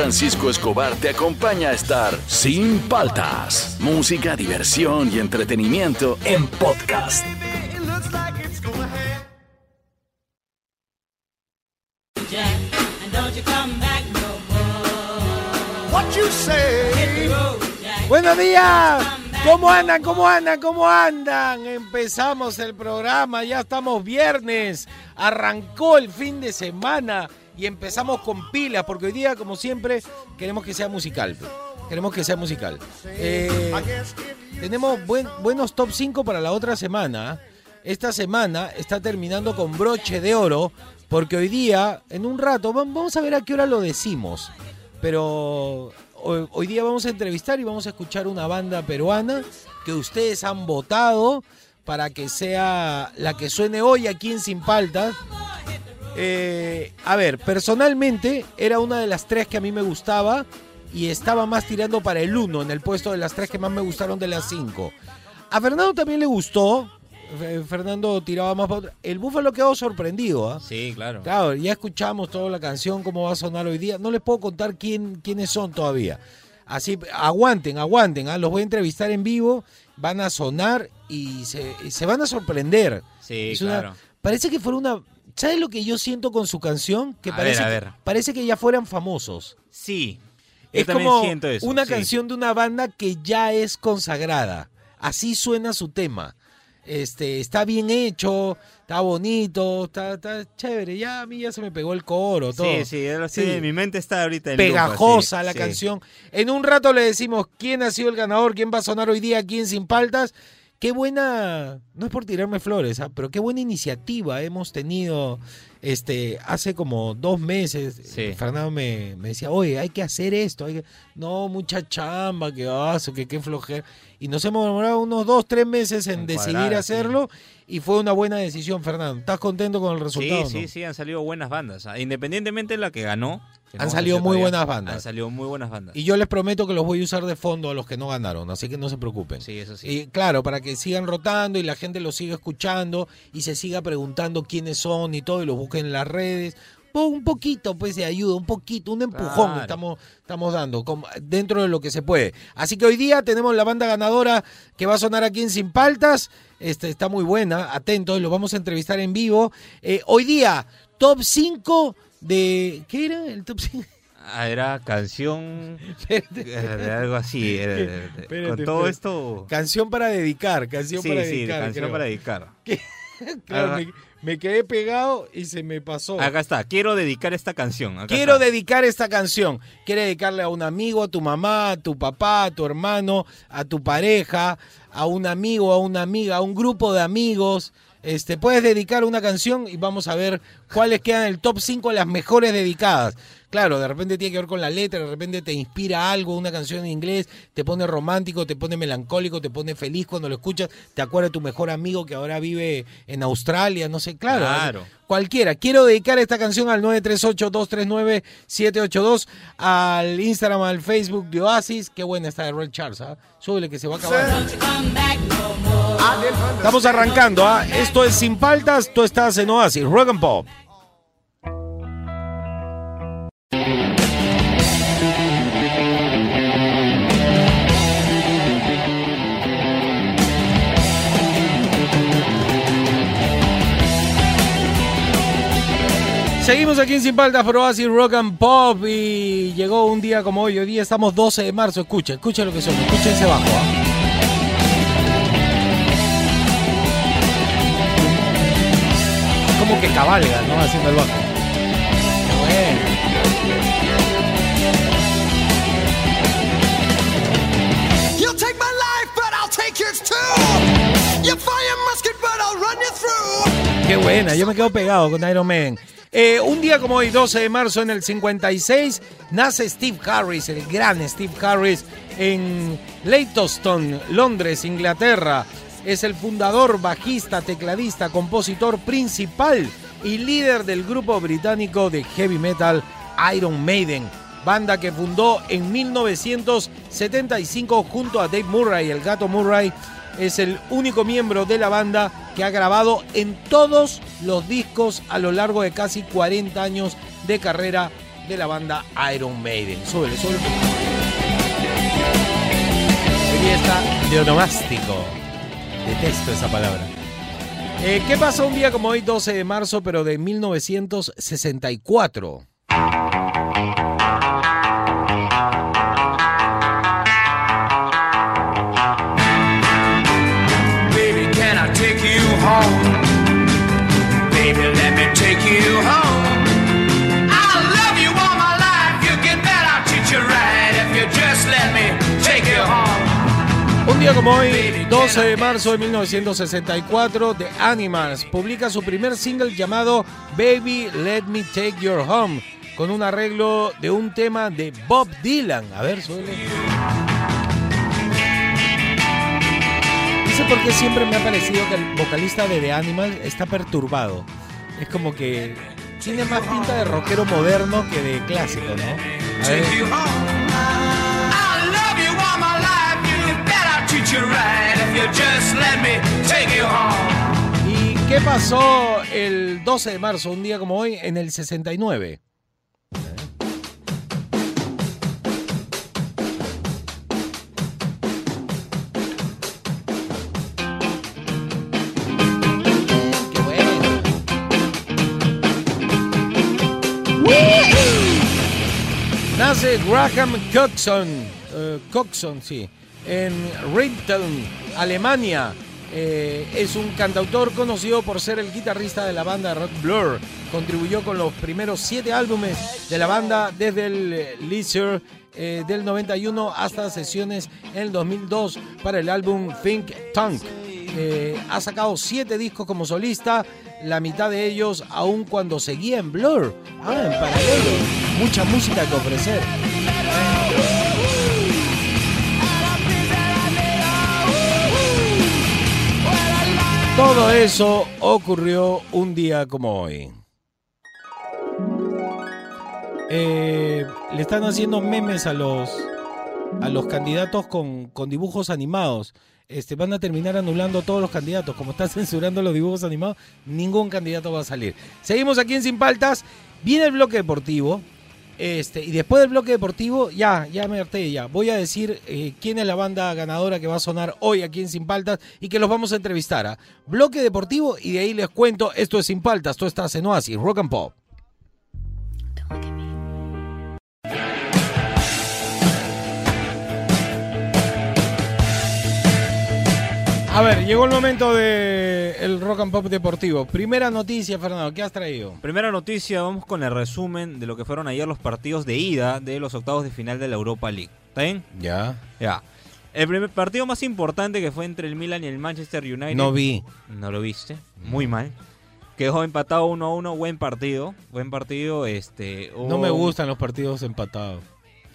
Francisco Escobar te acompaña a estar sin paltas. Música, diversión y entretenimiento en podcast. Buenos días. ¿Cómo andan? ¿Cómo andan? ¿Cómo andan? Empezamos el programa, ya estamos viernes. Arrancó el fin de semana y empezamos con pilas, porque hoy día, como siempre, queremos que sea musical. Queremos que sea musical. Eh, tenemos buenos top 5 para la otra semana. Esta semana está terminando con broche de oro, porque hoy día, en un rato, vamos a ver a qué hora lo decimos. Pero hoy, día vamos a entrevistar y vamos a escuchar una banda peruana que ustedes han votado para que sea la que suene hoy aquí en Sin Paltas. Eh, a ver, personalmente era una de las tres que a mí me gustaba y estaba más tirando para el uno en el puesto de las tres que más me gustaron de las cinco. A Fernando también le gustó, Fernando tiraba más para El Búfalo quedó sorprendido. ¿ah? Sí, claro. Claro, ya escuchamos toda la canción, cómo va a sonar hoy día. No les puedo contar quién, quiénes son todavía. Así, aguanten, aguanten. ¿ah? Los voy a entrevistar en vivo, van a sonar y se, van a sorprender. Sí, claro. parece que fuera una. ¿Sabes lo que yo siento con su canción? Que parece, ver, Que, parece que ya fueran famosos. Sí. es como una canción de una banda que ya es consagrada. Así suena su tema este, está bien hecho, está bonito, está, chévere. Ya a mí ya se me pegó el coro, todo. Sí, sí, sí. mi mente está ahorita en Pegajosa la canción. En un rato le decimos quién ha sido el ganador, quién va a sonar hoy día, quién sin paltas. Qué buena, no es por tirarme flores, ¿ah? pero qué buena iniciativa hemos tenido este, hace como dos meses. Fernando me, decía, oye, hay que hacer esto. Hay que... No, mucha chamba, que hace, que qué flojera y nos hemos demorado unos dos, tres meses en decidir hacerlo y fue una buena decisión, Fernando. ¿Estás contento con el resultado? Sí, sí, sí, han salido buenas bandas. Independientemente de la que ganó. Han salido muy buenas bandas. Han salido muy buenas bandas. Y yo les prometo que los voy a usar de fondo a los que no ganaron, así que no se preocupen. Sí, eso sí. Y claro, para que sigan rotando y la gente los siga escuchando y se siga preguntando quiénes son y todo y los busquen en las redes un poquito pues de ayuda, un poquito, un empujón estamos, estamos dando dentro de lo que se puede. Así que hoy día tenemos la banda ganadora que va a sonar aquí en Sin Paltas. Este, está muy buena, atentos, lo vamos a entrevistar en vivo. Eh, hoy día, top 5 de... ¿Qué era el top 5? Ah, era canción de algo así. con todo esto. Canción para dedicar, canción para dedicar. Canción para dedicar. claro, me quedé pegado y se me pasó. Acá está, quiero dedicar esta canción. quiero dedicar esta canción. Quiere dedicarle a un amigo, a tu mamá, a tu papá, a tu hermano, a tu pareja, a un amigo, a una amiga, a un grupo de amigos. Este, puedes dedicar una canción y vamos a ver cuáles quedan en el top 5 de las mejores dedicadas. Claro, de repente tiene que ver con la letra, de repente te inspira algo, una canción en inglés, te pone romántico, te pone melancólico, te pone feliz cuando lo escuchas, te acuerdas de tu mejor amigo que ahora vive en Australia, no sé, claro. claro. Cualquiera. Quiero dedicar esta canción al 938-239-782, al Instagram, al Facebook de Oasis. Qué buena está de Red Charles, ¿ah? Súbele que se va a acabar. Estamos arrancando, ¿ah? Esto es Sin Paltas, tú estás en Oasis, Rock and Pop. Seguimos aquí en Sin Paltas por Oasis Rock and Pop y llegó un día como hoy. Hoy día estamos 12 de marzo. Escucha, escucha lo que son. Escucha ese bajo. ¿ah? Como que cabalga, ¿no? Haciendo el bajo. bueno. Qué buena, yo me quedo pegado con Iron Man. Eh, un día como hoy, 12 de marzo en el 56, nace Steve Harris, el gran Steve Harris, en Leytonstone, Londres, Inglaterra. Es el fundador, bajista, tecladista, compositor principal y líder del grupo británico de heavy metal Iron Maiden, banda que fundó en 1975 junto a Dave Murray, el gato Murray, es el único miembro de la banda que ha grabado en todos los discos a lo largo de casi 40 años de carrera de la banda Iron Maiden. Súbele, súbele. Fiesta de onomástico. Detesto esa palabra. Eh, ¿Qué pasó un día como hoy, 12 de marzo, pero de 1964? Como hoy, 12 de marzo de 1964, The Animals publica su primer single llamado Baby Let Me Take Your Home, con un arreglo de un tema de Bob Dylan. A ver, suele. Dice por qué siempre me ha parecido que el vocalista de The Animals está perturbado. Es como que tiene más pinta de rockero moderno que de clásico, ¿no? A ver. ¿Y qué pasó el 12 de marzo, un día como hoy, en el 69? Nace Graham Coxon, uh, Coxon, sí, en Rinteln, Alemania. Eh, es un cantautor conocido por ser el guitarrista de la banda Rock Blur. Contribuyó con los primeros siete álbumes de la banda desde el Leisure eh, del 91 hasta sesiones en el 2002 para el álbum Think Tank. Eh, ha sacado siete discos como solista, la mitad de ellos aún cuando seguía en Blur. Ah, en paralelo. Mucha música que ofrecer. Todo eso ocurrió un día como hoy. Eh, le están haciendo memes a los, a los candidatos con, con dibujos animados. Este, van a terminar anulando todos los candidatos. Como está censurando los dibujos animados, ningún candidato va a salir. Seguimos aquí en Sin Paltas. Viene el bloque deportivo. Este, y después del bloque deportivo, ya, ya me harté, ya. Voy a decir eh, quién es la banda ganadora que va a sonar hoy aquí en Sin Paltas y que los vamos a entrevistar. a ¿ah? Bloque deportivo y de ahí les cuento, esto es Sin Paltas, tú estás en Oasis, Rock and Pop. A ver, llegó el momento del el rock and pop deportivo. Primera noticia, Fernando, ¿qué has traído? Primera noticia, vamos con el resumen de lo que fueron ayer los partidos de ida de los octavos de final de la Europa League. ¿Está bien? Ya. Ya. El primer partido más importante que fue entre el Milan y el Manchester United. No vi. No lo viste. Muy mal. Quedó empatado 1 a 1. Buen partido. Buen partido. Este, No me gustan los partidos empatados.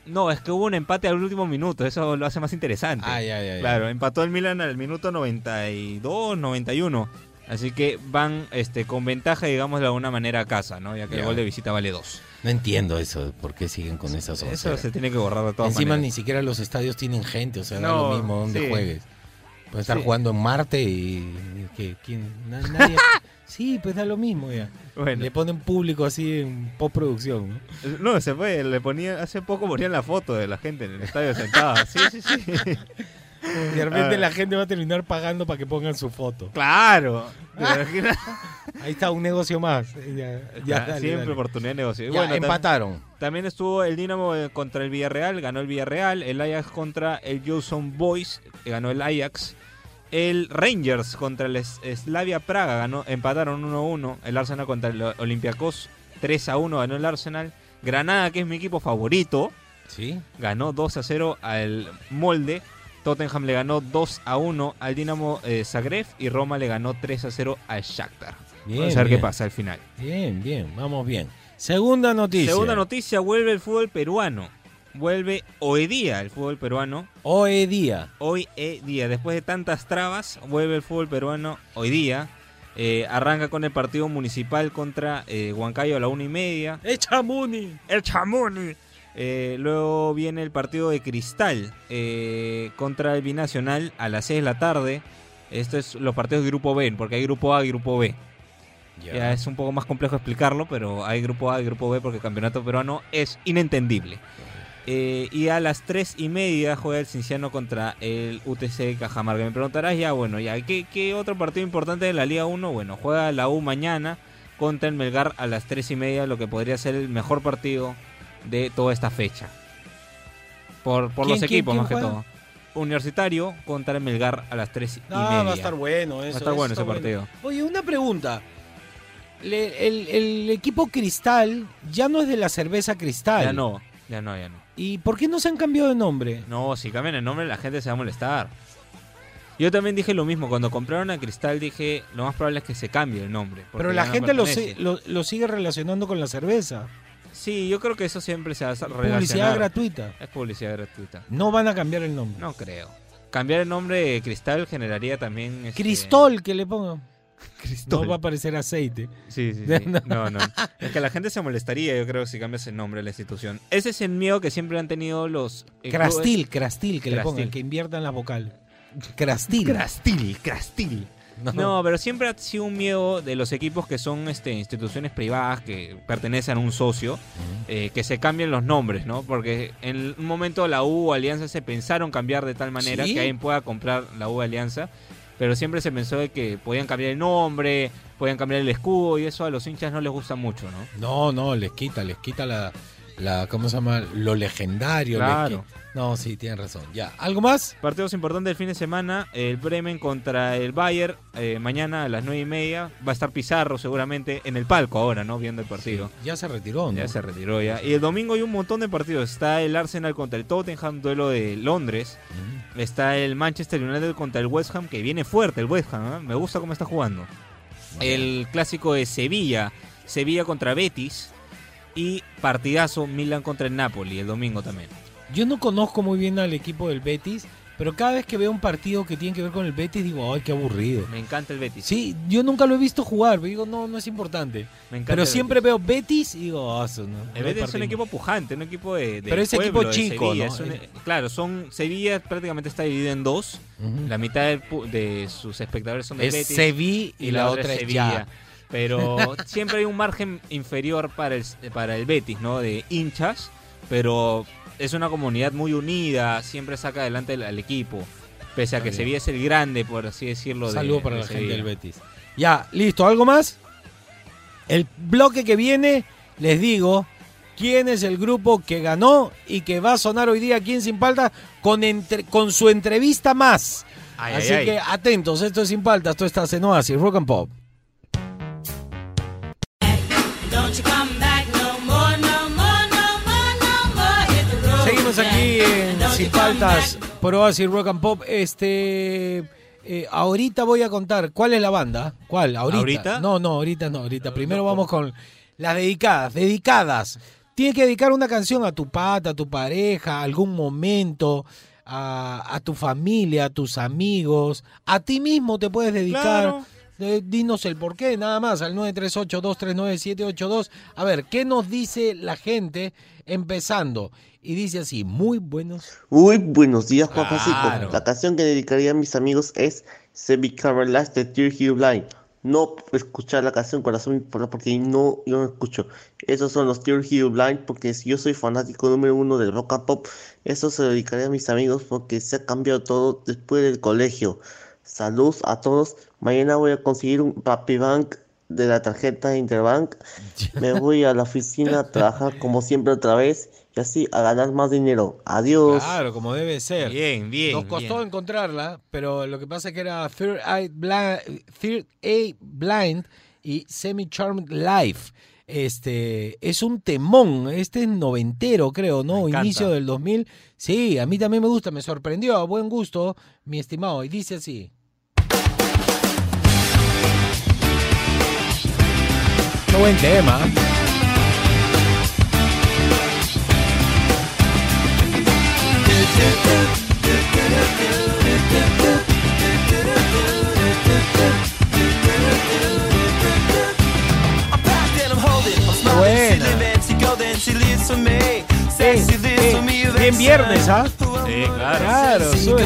No, es que hubo un empate al último minuto, eso lo hace más interesante. Ah, ya, ya, Claro, empató el Milan al minuto 92, 91. Así que van este, con ventaja, digamos, de alguna manera a casa, ¿no? Ya que el gol de visita vale dos. No entiendo eso, por qué siguen con esas cosas. Eso se tiene que borrar de todas Encima ni siquiera los estadios tienen gente, o sea, no, da lo mismo donde juegues. Puedes estar jugando en Marte y... que ¿quién? Nadie... Sí, pues da lo mismo ya. Le ponen público así en postproducción. ¿no? no, se fue, le ponía, hace poco ponían la foto de la gente en el estadio sentada. Sí, sí, sí. Y de repente ah. la gente va a terminar pagando para que pongan su foto. Claro. Ahí está un negocio más. Ya, siempre oportunidad de negocio. bueno, empataron. También, estuvo el Dinamo eh, contra el Villarreal, ganó el Villarreal. El Ajax contra el Johnson Boys, ganó el Ajax. El Rangers contra el Slavia Praga ganó, empataron 1-1. El Arsenal contra el Olympiacos 3-1 ganó el Arsenal. Granada, que es mi equipo favorito, ¿Sí? ganó 2-0 al Molde. Tottenham le ganó 2-1 al Dinamo eh, Zagreb y Roma le ganó 3-0 al Shakhtar. Vamos a ver qué pasa al final. Bien, bien, vamos bien. Segunda noticia. Segunda noticia, vuelve el fútbol peruano vuelve hoy día el fútbol peruano. Hoy día. Hoy día. Después de tantas trabas, vuelve el fútbol peruano hoy día. Eh, arranca con el partido municipal contra eh, Huancayo a la una y media. ¡El Chamuni! ¡El Chamuni! Eh, luego viene el partido de Cristal eh, contra el Binacional a las 6 de la tarde. Esto es los partidos de grupo B, porque hay grupo A y grupo B. Ya es un poco más complejo explicarlo, pero hay grupo A y grupo B porque el campeonato peruano es inentendible. Eh, y a las 3 y media juega el Cinciano contra el UTC Cajamarca. Me preguntarás ya, bueno, ya, ¿qué, qué otro partido importante de la Liga 1? Bueno, juega la U mañana contra el Melgar a las 3 y media, lo que podría ser el mejor partido de toda esta fecha. Por, por ¿Quién, los equipos quién más que juega? todo. Universitario contra el Melgar a las 3 y No, media. va a estar bueno eso. Va a estar bueno ese partido. Oye, una pregunta. Le- el, el equipo Cristal ya no es de la cerveza Cristal. Ya no, ya no, ya no. ¿Y por qué no se han cambiado de nombre? No, si cambian el nombre la gente se va a molestar. Yo también dije lo mismo, cuando compraron a Cristal dije, lo más probable es que se cambie el nombre. Pero la no gente lo, si- lo, lo sigue relacionando con la cerveza. Sí, yo creo que eso siempre se va a Publicidad relacionar. gratuita. Es publicidad gratuita. No van a cambiar el nombre. No creo. Cambiar el nombre de Cristal generaría también... este, Cristol, que le pongan. Cristol. No va a parecer aceite. Sí, sí, sí. No, no. Es que la gente se molestaría, yo creo, si cambias el nombre de la institución. Ese es el miedo que siempre han tenido los... eh, Crastil, Crastil, que le pongan, que inviertan la vocal. Crastil. Crastil, Crastil. No, pero siempre ha sido un miedo de los equipos que son este, instituciones privadas que pertenecen a un socio, eh, que se cambien los nombres, ¿no? Porque en un momento la U Alianza se pensaron cambiar de tal manera ¿Sí? que alguien pueda comprar la U Alianza, pero siempre se pensó de que podían cambiar el nombre, podían cambiar el escudo y eso a los hinchas no les gusta mucho, ¿no? No, no, les quita, les quita la, la ¿cómo se llama? Lo legendario. Claro. No, sí, tienen razón. Ya, ¿algo más? Partidos importantes del fin de semana, el Bremen contra el Bayern, eh, mañana a las nueve y media, va a estar Pizarro seguramente en el palco ahora, ¿no? Viendo el partido. Ya se retiró, ¿no? Ya se retiró ya. Y el domingo hay un montón de partidos. Está el Arsenal contra el Tottenham, duelo de Londres. Está el Manchester United contra el West Ham, que viene fuerte el West Ham. ¿eh? Me gusta cómo está jugando. El clásico de Sevilla, Sevilla contra Betis. Y partidazo Milan contra el Napoli el domingo también. Yo no conozco muy bien al equipo del Betis, pero cada vez que veo un partido que tiene que ver con el Betis digo, ay, qué aburrido. Me encanta el Betis. Sí, yo nunca lo he visto jugar, pero digo, no, no es importante. Me encanta Pero siempre Betis. veo Betis y digo, eso no. El no Betis es un equipo pujante, un equipo de, de Pero es equipo pueblo, chico, Sevilla. ¿no? Un- claro, son Sevilla prácticamente está dividido en dos. La mitad de sus espectadores son de Es Betis. Sevilla y, la, otra es ya. Pero siempre hay un margen inferior para el, para el Betis, ¿no? De hinchas, pero es una comunidad muy unida, siempre saca adelante al, al equipo. Pese a que. Sevilla es el grande, por así decirlo. de- Saludo para de la gente del Betis. Ya, listo, ¿algo más? El bloque que viene, les digo quién es el grupo que ganó y que va a sonar hoy día aquí en Sin Palta con, entre- con su entrevista más. Ay, Así ay, ay. que atentos, esto es Sin Palta, esto está en Oasis, Rock and Pop. Sin back. por Oasis Rock and Pop. Este, eh, ahorita voy a contar cuál es la banda. ¿Cuál? Ahorita. ¿Ahorita? No, no, ahorita no. Ahorita. Primero vamos con las dedicadas. Dedicadas. Tienes que dedicar una canción a tu pata, a tu pareja, a algún momento, a, a tu familia, a tus amigos. A ti mismo te puedes dedicar. Claro. Eh, dinos el por qué, nada más, al 938-239-782. A ver, ¿qué nos dice la gente empezando? Y dice así, muy buenos. Uy, buenos días, Juan Claro. La canción que dedicaría a mis amigos es Semi Carol Last de Tear Hugh Blind. No escuchar la canción corazón por- porque no, yo no escucho. Esos son los Tear Hugh Blind porque si yo soy fanático número uno del rock and pop, eso se lo dedicaría a mis amigos porque se ha cambiado todo después del colegio. Saludos a todos. Mañana voy a conseguir un Papi Bank de la tarjeta Interbank. Me voy a la oficina a trabajar como siempre otra vez y así a ganar más dinero. Adiós. Claro, como debe ser. Bien, bien. Nos costó bien. encontrarla, pero lo que pasa es que era Third Eye Blind, Third Eye Blind y Semi Charmed Life. Este es un temón, este es noventero, creo, ¿no? Inicio del 2000. Sí, a mí también me gusta, me sorprendió, a buen gusto, mi estimado. Y dice así. Qué buen tema. Buena. Bien viernes, ¿ah? Sí, claro. Claro, sube.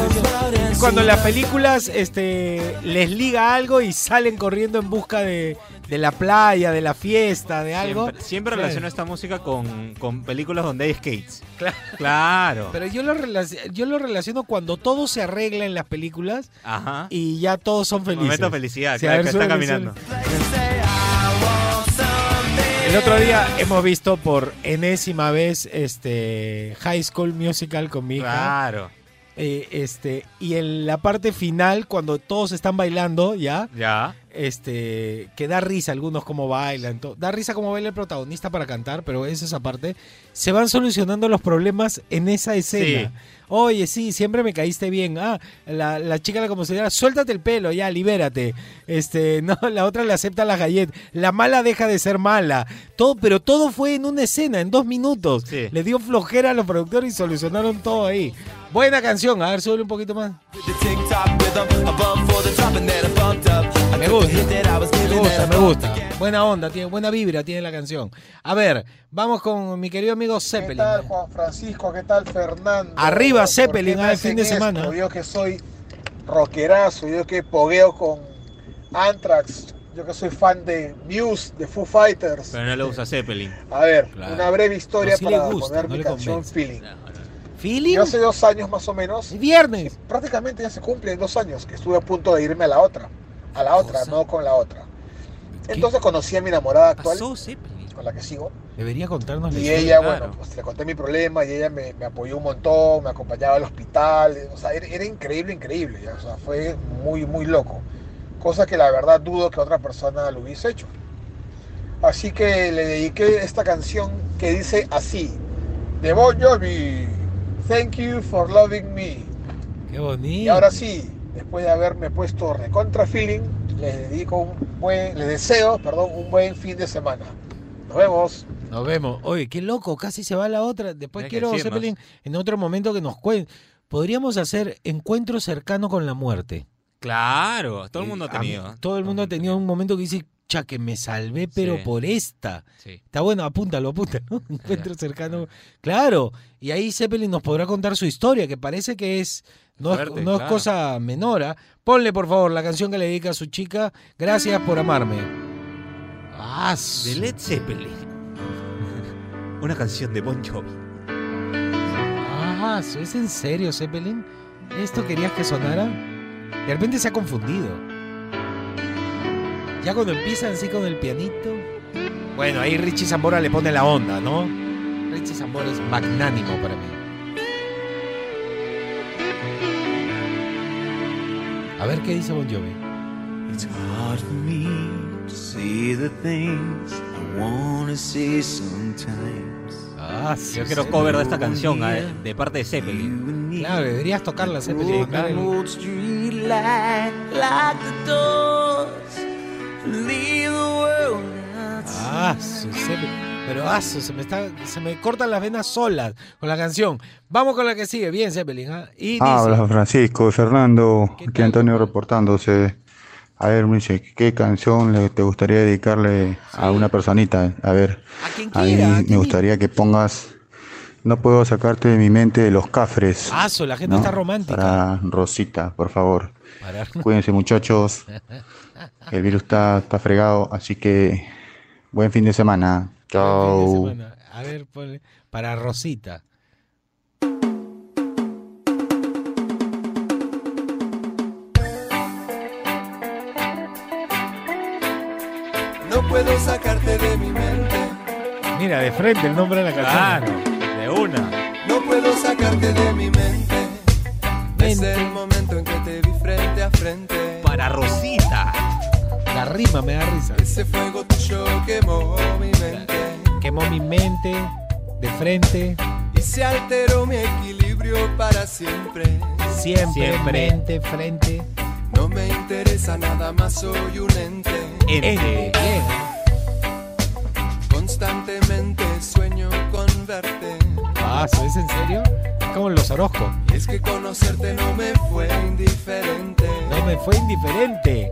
Cuando en las películas este, les liga algo y salen corriendo en busca de, de la playa, de la fiesta, de algo. Siempre, siempre Claro. relaciono esta música con, con películas donde hay skates. Claro. Claro. Pero yo lo, relac- yo lo relaciono cuando todo se arregla en las películas Ajá. y ya todos son felices. Momento de felicidad, Sí, que está caminando. El otro día hemos visto por enésima vez este High School Musical con mi hija. Claro. Eh, este, y en la parte final, cuando todos están bailando, ya, Ya. Este, que da risa algunos como bailan, da risa como baila el protagonista para cantar, pero es esa parte, se van solucionando los problemas en esa escena. Sí. Oye, sí, siempre me caíste bien. Ah, la, la chica la compositora, suéltate el pelo, ya, libérate. Este, no, la otra le acepta la gallet. La mala deja de ser mala. Todo, pero todo fue en una escena, en dos minutos. Sí. Le dio flojera a los productores y solucionaron todo ahí. Buena canción, a ver, sube un poquito más. Me gusta, me gusta, me gusta. Buena onda, tiene buena vibra, tiene la canción. A ver, vamos con mi querido amigo ¿Qué Zeppelin. tal Juan Francisco? ¿Qué tal Fernando? Arriba, ¿Por Zeppelin, qué el hacen fin de esto? semana. Yo que soy rockerazo, yo que pogueo con Anthrax, yo que soy fan de Muse, de Foo Fighters. Pero no le gusta Zeppelin. A ver, Claro. una breve historia No, sí le para gusta, poner no mi le canción convence. Feeling. ¿Feeling? Yo hace dos años más o menos, Es viernes. prácticamente ya se cumplen dos años que estuve a punto de irme a la otra, a la otra, no con la otra. ¿Qué Entonces conocí a mi enamorada actual, Zeppelin. con la que sigo. Debería contarnos Y ella, bueno, pues le conté mi problema y ella me, me apoyó un montón, me acompañaba al hospital, o sea, era, era increíble, increíble, ya, o sea, fue muy, muy loco. Cosa que la verdad dudo que otra persona lo hubiese hecho. Así que le dediqué esta canción que dice así, de Bon Jovi, Thank you for loving me. Qué bonito. Y ahora sí, después de haberme puesto recontra feeling, les dedico un buen, les deseo, perdón, un buen fin de semana. Nos vemos. Nos vemos. Oye, qué loco, casi se va la otra. Después quiero. Zeppelin, en otro momento que nos cuente. Podríamos hacer encuentro cercano con la muerte. Claro, todo el mundo ha Eh, a mí- tenido. todo el mundo ha tenido un momento que dice, cha, que me salvé, pero Sí. por esta. Sí. Está bueno, apúntalo, apúntalo. Encuentro cercano. Claro. Y ahí Zeppelin nos podrá contar su historia, que parece que es. No, es, no es cosa menor. ¿ah? Ponle, por favor, la canción que le dedica a su chica. Gracias por amarme. Ah, De Led Zeppelin. Una canción de Bon Jovi. Ah, ¿es en serio, Zeppelin? ¿Esto querías que sonara? De repente se ha confundido. Ya cuando empiezan así con el pianito. Bueno, ahí Richie Zambora le pone la onda, ¿no? Richie Zambora es magnánimo para mí. A ver qué dice Bon Jovi. It's hard for me to see the things I wanna see sometimes. Ah, Yo quiero cover de esta canción eh, de parte de Zeppelin. Claro, deberías tocarla, Zeppelin. Ah, su Zeppelin. Pero ah, su, se me está, se me cortan las venas solas con la canción. Vamos con la que sigue, bien Zeppelin. ¿ah? Y dice, Habla Francisco, Fernando, ¿Qué aquí tal? Antonio reportándose. A ver, me dice, ¿qué canción le, te gustaría dedicarle a una personita? A ver, a quien a mí quiera. a me quien- gustaría que pongas No puedo sacarte de mi mente de los cafres. Ah, su, la gente ¿no? está romántica. Para Rosita, por favor. Para- Cuídense muchachos. El virus está, está fregado, así que buen fin de semana. Fin de Chao. semana. A ver, ponle. Para Rosita. No puedo sacarte de mi mente. Mira, de frente el nombre de la canción. Claro, de una. No puedo sacarte de mi mente. Desde Mente. el momento en que te vi frente a frente. Para Rosita. La rima me da risa. Ese fuego tuyo quemó mi mente. Quemó mi mente de frente. Y se alteró mi equilibrio para siempre. Siempre, Siempre. mente, frente. No me interesa nada más, soy un ente. Ente. Ente. Constantemente sueño con verte. Ah, ¿eso es en serio? Es como los Orozco. Y es que conocerte no me fue indiferente. No me fue indiferente.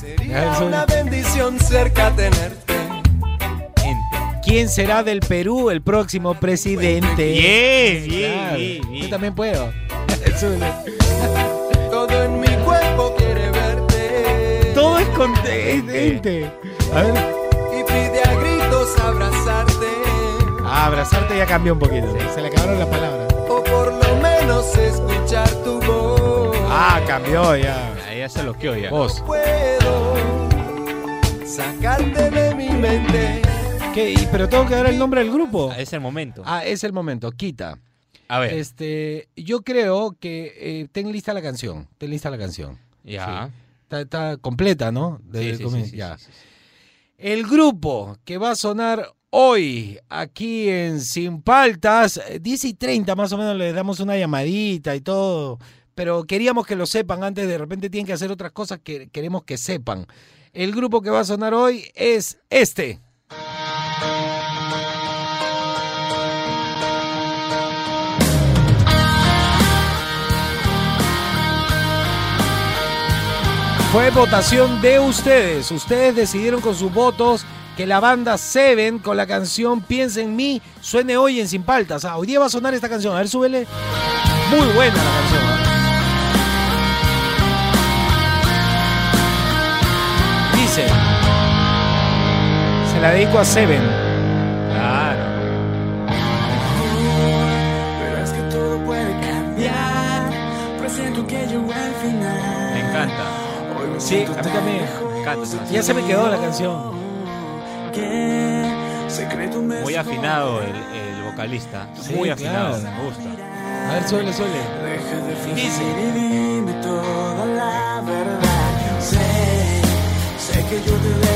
Sería una bendición cerca tenerte. ¿Quién será del Perú el próximo presidente? Bien, bien, Claro. bien, bien. Yo también puedo. Todo en mi cuerpo quiere verte. Todo es con ente. A ver. y pide a gritos abrazarte. Ah, abrazarte ya cambió un poquito. Se le acabaron las palabras. O por lo menos escuchar tu voz. Ah, cambió ya. Ya se loqueó ya. Vos. Puedo sacarte de mi mente. ¿Qué? ¿Y- ¿Pero tengo que dar el nombre del grupo? Es el momento. Ah, es el momento. Quita. A ver. Este, yo creo que eh, ten lista la canción. Ten lista la canción. Ya. Está, está completa, ¿no? Desde Sí, el sí, comienzo. sí, sí, ya. sí, sí. El grupo que va a sonar hoy aquí en Sin Paltas, eh, 10 y 30 más o menos le damos una llamadita y todo, pero queríamos que lo sepan antes, de repente tienen que hacer otras cosas que queremos que sepan. El grupo que va a sonar hoy es este. Fue votación de ustedes. Ustedes decidieron con sus votos que la banda Seven con la canción Piensa en mí suene hoy en Sin Paltas. Ah, hoy día va a sonar esta canción. A ver, súbele. Muy buena la canción. ¿ah? La dedico a Seven. Claro. Pero es que todo puede cambiar. Presiento que llegó el final. Me encanta. Sí, a mí también. Me encanta Ya se me quedó la canción. Muy afinado el, el vocalista. Sí, Muy afinado. claro. Me gusta. A ver, suele, suele. Deja de fingir Dice. y dime toda la verdad. Sé, sé que yo te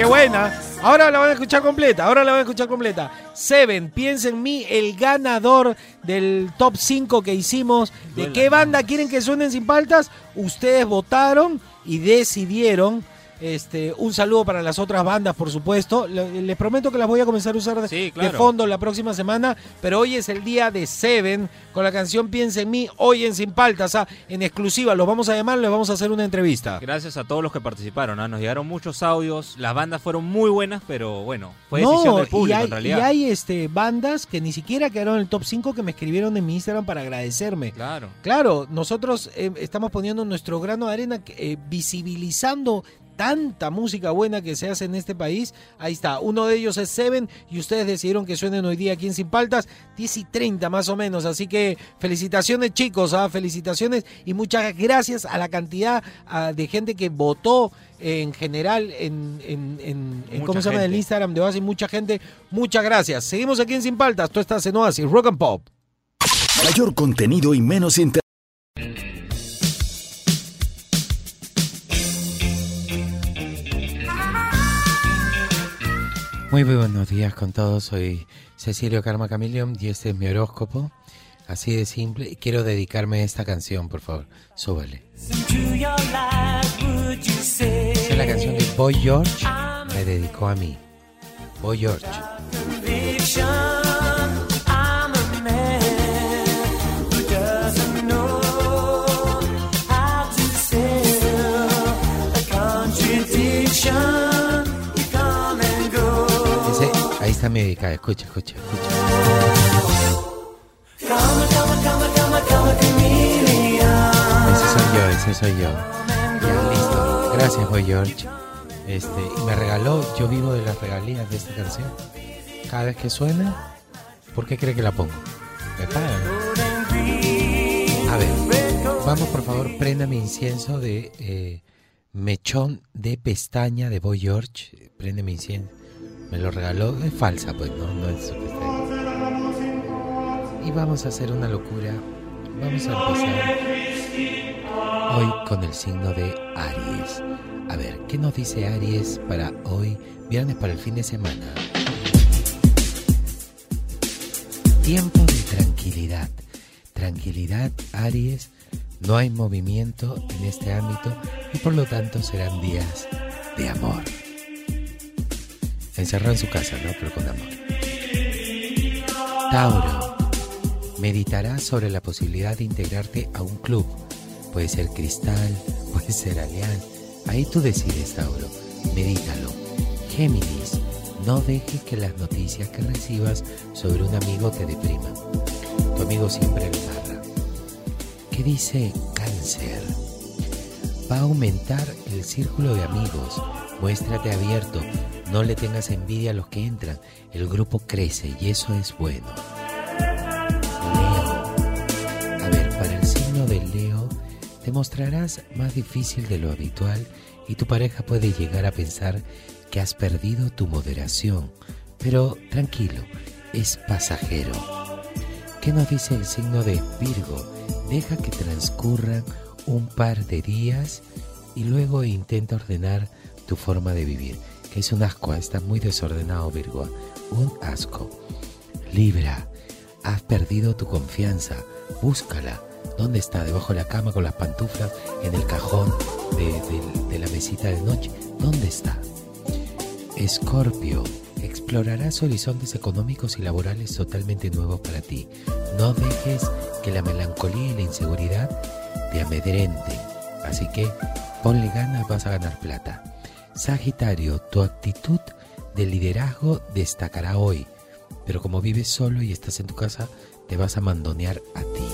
qué buena. Ahora la van a escuchar completa, ahora la van a escuchar completa. Seven, piensa en mí, el ganador del top 5 que hicimos. ¿De qué banda quieren que suenen sin paltas? Ustedes votaron y decidieron. Este, un saludo para las otras bandas, por supuesto. Le- Les prometo que las voy a comenzar a usar de, Sí, de claro. fondo la próxima semana. Pero hoy es el día de Seven con la canción Piensa en mí, hoy en Sin Paltas. ah, en exclusiva, los vamos a llamar, les vamos a hacer una entrevista. Gracias a todos los que participaron. ¿ah? Nos llegaron muchos audios. Las bandas fueron muy buenas, pero bueno, fue decisión del público hay, en realidad. y hay, este, bandas que ni siquiera quedaron en el top 5 que me escribieron en mi Instagram para agradecerme. Claro. Claro, nosotros eh, estamos poniendo nuestro grano de arena eh, visibilizando tanta música buena que se hace en este país. Ahí está, uno de ellos es Seven y ustedes decidieron que suenen hoy día aquí en Sin Paltas, 10 y 30 más o menos. Así que felicitaciones chicos, ah, felicitaciones y muchas gracias a la cantidad ah, de gente que votó en general en, en, en- en- Mucha ¿cómo se llama? En el. Instagram de Oasis, mucha gente. Muchas gracias. Seguimos aquí en Sin Paltas, tú estás en Oasis, Rock and Pop. Mayor contenido y menos inter... Muy buenos días con todos, soy Cecilio Karma Chameleon y este es mi horóscopo, así de simple, quiero dedicarme a esta canción, por favor, súbale. Es la canción que Boy George me dedicó a mí. Boy George. Escucha, escucha, escucha. Ese soy yo, ese soy yo. Ya, listo. Gracias, Boy George. Este, me regaló, yo vivo de las regalías de esta canción. Cada vez que suena, ¿por qué cree que la pongo? Me pagan. A ver, vamos por favor, prenda mi incienso de eh, mechón de pestaña de Boy George. Prende mi incienso. Me lo regaló, es falsa, pues, no, no es. Y vamos a hacer una locura. Vamos a empezar hoy con el signo de Aries. A ver, ¿qué nos dice Aries para hoy, viernes para el fin de semana? Tiempo de tranquilidad. Tranquilidad, Aries. No hay movimiento en este ámbito y por lo tanto serán días de amor. Encerrado en su casa, ¿no? Pero con amor. Tauro. Meditarás sobre la posibilidad de integrarte a un club. Puede ser Cristal, puede ser Alianza. Ahí tú decides, Tauro. Medítalo. Géminis, no dejes que las noticias que recibas sobre un amigo te depriman. Tu amigo siempre lo narra. ¿Qué dice Cáncer? Va a aumentar el círculo de amigos. Muéstrate abierto. No le tengas envidia a los que entran. El grupo crece y eso es bueno. Leo. A ver, para el signo de Leo, te mostrarás más difícil de lo habitual y tu pareja puede llegar a pensar que has perdido tu moderación. Pero tranquilo, es pasajero. ¿Qué nos dice el signo de Virgo? Deja que transcurran un par de días y luego intenta ordenar tu forma de vivir. Que es un asco, está muy desordenado Virgo. Un asco. Libra, has perdido tu confianza. Búscala. ¿Dónde está? Debajo de la cama con las pantuflas, en el cajón de, la mesita de noche. ¿Dónde está? Escorpio, explorarás horizontes económicos y laborales totalmente nuevos para ti. No dejes que la melancolía y la inseguridad te amedrenten. Así que ponle ganas, vas a ganar plata. Sagitario, tu actitud de liderazgo destacará hoy. Pero como vives solo y estás en tu casa, te vas a mandonear a ti.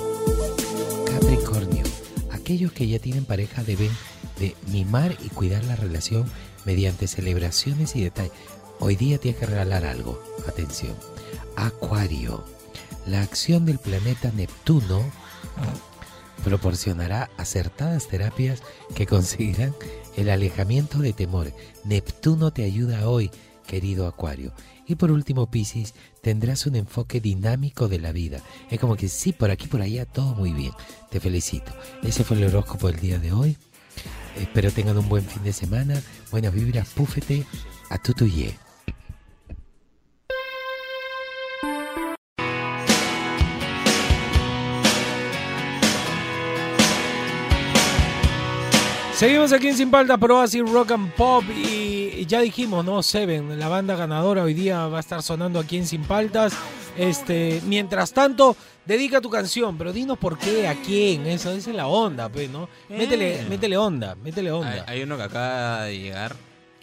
Capricornio, aquellos que ya tienen pareja deben de mimar y cuidar la relación mediante celebraciones y detalles. Hoy día tienes que regalar algo. Atención. Acuario, la acción del planeta Neptuno proporcionará acertadas terapias que conseguirán el alejamiento de temor. Neptuno te ayuda hoy, querido Acuario. Y por último, Piscis, tendrás un enfoque dinámico de la vida. Es como que sí, por aquí, por allá, todo muy bien. Te felicito. Ese fue el horóscopo del día de hoy. Espero tengan un buen fin de semana. Buenas vibras, púfete a tutuyé. Seguimos aquí en Sin Paltas, pero así Rock and Pop y ya dijimos, ¿no? Seven, la banda ganadora hoy día va a estar sonando aquí en Sin Paltas. Este, mientras tanto, dedica tu canción, pero dinos por qué, a quién, eso, esa es la onda, pues, ¿no? Métele, Eh. métele onda, métele onda. Hay, hay uno que acaba de llegar.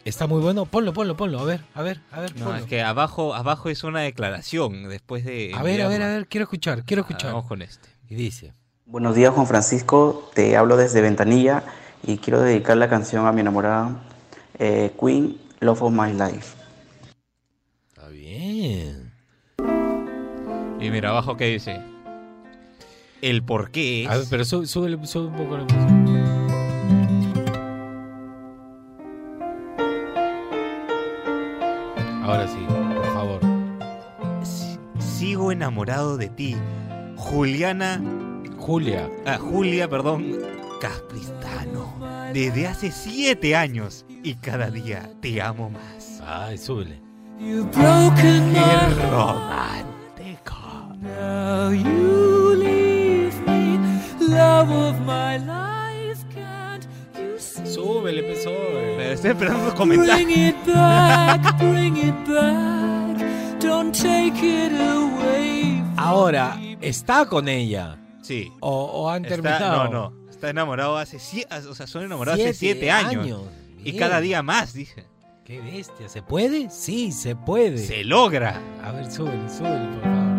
Está muy bueno, ponlo, ponlo, ponlo, a ver, a ver, a ver, No, ponlo. es que abajo, abajo es una declaración después de. A ver, a ver, a ver, quiero escuchar, quiero escuchar. Vamos con este. Y dice. Buenos días Juan Francisco, te hablo desde Ventanilla y quiero dedicar la canción a mi enamorada eh, Queen, Love of My Life. Está bien. Y mira, abajo que dice. El por qué es. A ver, pero sube, sube, sube un poco la música. Ahora sí, por favor. Sigo enamorado de ti. Juliana. Julia. Ah, Julia, perdón. Capristano. Desde hace siete años. Y cada día te amo más. Ay, súbele. Qué romántico. Now you leave me, love of my life. Can't you see? Súbele. Me estoy esperando los comentarios. Bring it back, bring it back. Don't take it away. Ahora, ¿está con ella? Sí. ¿O, o han Está- terminado? no, no. Está enamorado hace siete, o sea, son enamorados Siete hace siete años. años. Y Bien. cada día más, dice. Qué bestia. ¿Se puede? Sí, se puede. Se logra. A ver, súbele, súbele, por favor.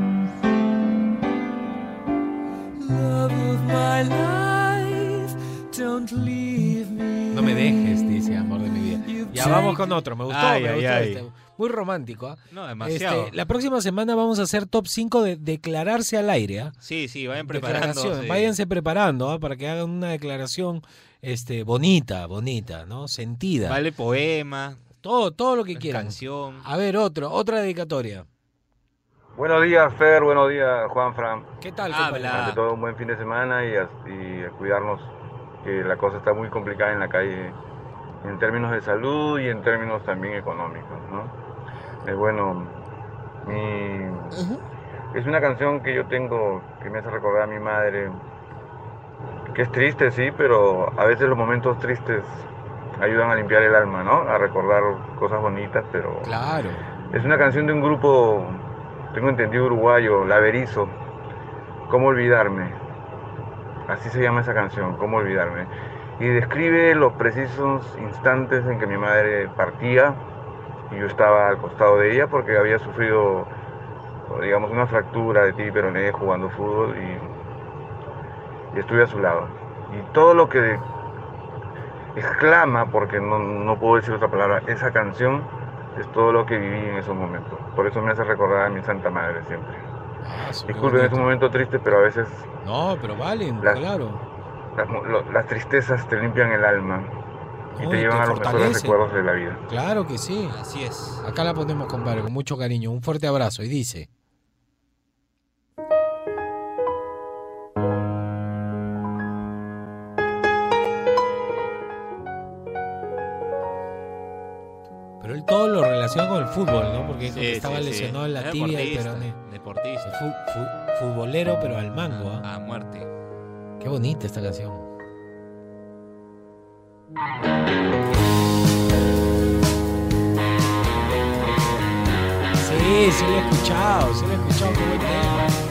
Love of my life. Don't leave me. No me dejes, dice amor de mi vida. Ya vamos con otro, me gustó, Ay, me ay, gustó ay. este. Muy romántico, ¿ah? No, demasiado. Este, la próxima semana vamos a hacer top 5 de declararse al aire, ¿ah? Sí, sí, vayan Declaraciones. preparándose. Váyanse preparando, ¿ah? Para que hagan una declaración este, bonita, bonita, ¿no? Sentida. Vale poema, Todo, todo lo que quieran. canción. A ver, otro, otra dedicatoria. Buenos días, Fer. Buenos días, Juan Fran. ¿Qué tal, Habla. Ante todo, un buen fin de semana y a, y a cuidarnos, que la cosa está muy complicada en la calle, en términos de salud y en términos también económicos, ¿no? Eh, bueno, mi- es una canción que yo tengo que me hace recordar a mi madre, que es triste, sí, pero a veces los momentos tristes ayudan a limpiar el alma, ¿no? A recordar cosas bonitas, pero... Claro. Es una canción de un grupo, tengo entendido, uruguayo, Laverizo. ¿Cómo olvidarme? Así se llama esa canción, ¿Cómo olvidarme? Y describe los precisos instantes en que mi madre partía y yo estaba al costado de ella porque había sufrido, digamos, una fractura de tibia peroné jugando fútbol y, y estuve a su lado. Y todo lo que exclama, porque no, no puedo decir otra palabra, esa canción es todo lo que viví en esos momentos. Por eso me hace recordar a mi Santa Madre siempre. Disculpen, es un momento triste, pero a veces No, pero valen, Las- claro. Las, mo- lo- las tristezas te limpian el alma y te llevan te a los mejores recuerdos de la vida. Claro que sí. Así es. Acá la ponemos, compadre, con mucho cariño. Un fuerte abrazo. Y dice. Pero él todo lo relaciona con el fútbol, ¿no? Porque Sí, estaba sí, sí. lesionado en la tibia y deportista, peroné. Deportista. Fu- fu- futbolero, pero al mango, ¿ah? A muerte. Qué bonita esta canción. Sí, sí lo he escuchado, sí lo he escuchado, qué.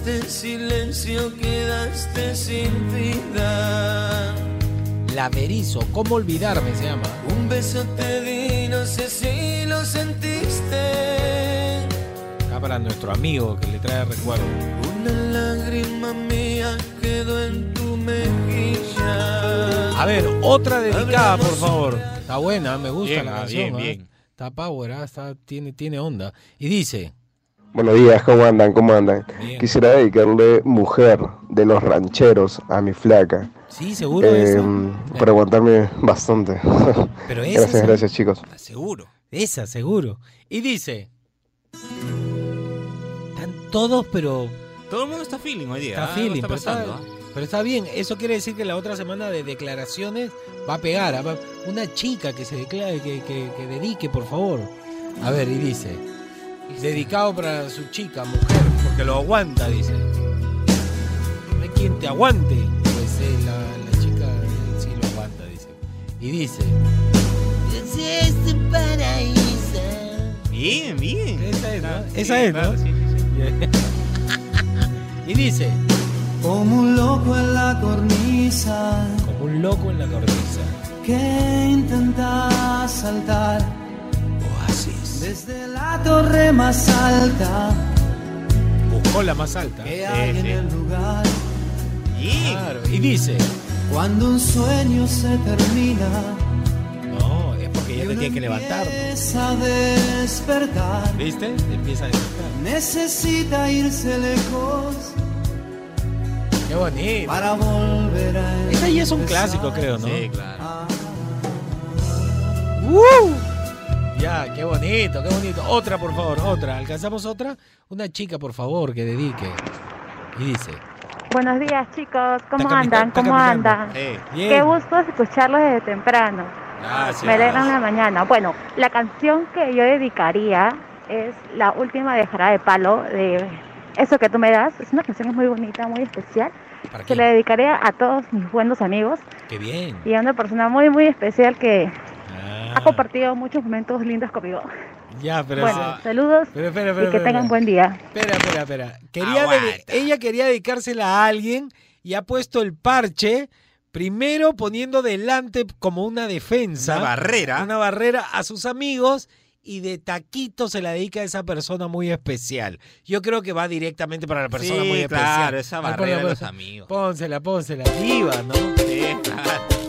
Quedaste en silencio, quedaste sin vida. La Berizo, ¿cómo olvidarme se llama? Un beso te di, no sé si lo sentiste. Acá para nuestro amigo que le trae recuerdo. Una lágrima mía quedó en tu mejilla. A ver, otra dedicada, por favor. Está buena, me gusta Bien, la ah, canción. bien, ¿ah? bien. Está power, ¿ah? Está, tiene, tiene onda. Y dice, Buenos días, ¿cómo andan? ¿Cómo andan? Bien. Quisiera dedicarle Mujer de los Rancheros a mi flaca. sí, seguro Eh, esa. por aguantarme bastante. Pero esa, gracias, gracias chicos. Seguro. Esa, seguro. Y dice, están todos, pero Todo el mundo está feeling hoy día. está ¿ah? feeling, pero está está, pasando. ¿ah? pero está bien. Eso quiere decir que la otra semana de declaraciones va a pegar. ¿ah? Va- Una chica que se declare, que, que- que dedique, por favor. A ver, y dice, dedicado para su chica, mujer, porque lo aguanta, dice. No hay quien te aguante. Pues eh, la, la chica eh, sí lo aguanta, dice. Y dice, este paraíso. Bien, bien. esa es, ¿no? Esa es, claro, ¿no? sí, sí, sí. y dice, Como un loco en la cornisa como un loco en la cornisa. que intenta saltar. Desde la torre más alta Buscó la más alta. que hay en el lugar. Bien. Claro. Y dice, Cuando un sueño se termina no, es porque ya y te uno tiene que levantar. empieza a despertar. ¿Viste? Empieza a despertar. Necesita irse lejos Qué bonito. para volver a Esa ya es un clásico, creo, ¿no? Sí, claro. ¡Uh! Ya, qué bonito, qué bonito. Otra, por favor, otra. ¿Alcanzamos otra? Una chica, por favor, que dedique. Y dice, Buenos días chicos, ¿cómo Está andan? ¿Cómo caminando. andan? Eh, bien. Qué gusto escucharlos desde temprano. gracias. Me alegran la mañana. Bueno, la canción que yo dedicaría es la última de Jarabe de Palo, de Eso que tú me das. Es una canción muy bonita, muy especial. ¿Para Se la dedicaré a todos mis buenos amigos Qué bien. y a una persona muy, muy especial que Ah, ha compartido muchos momentos lindos conmigo. ya, pero... bueno, saludos pero espera, y espera, que espera, tengan buen día. Espera, espera, espera. Quería ella quería dedicársela a alguien y ha puesto el parche, primero poniendo delante como una defensa. Una barrera. Una barrera a sus amigos y de taquito se la dedica a esa persona muy especial. Yo creo que va directamente para la persona Sí, muy especial. claro, esa Ah, barrera de los amigos. Pónsela, pónsela. Diva, ¿no? Sí, claro.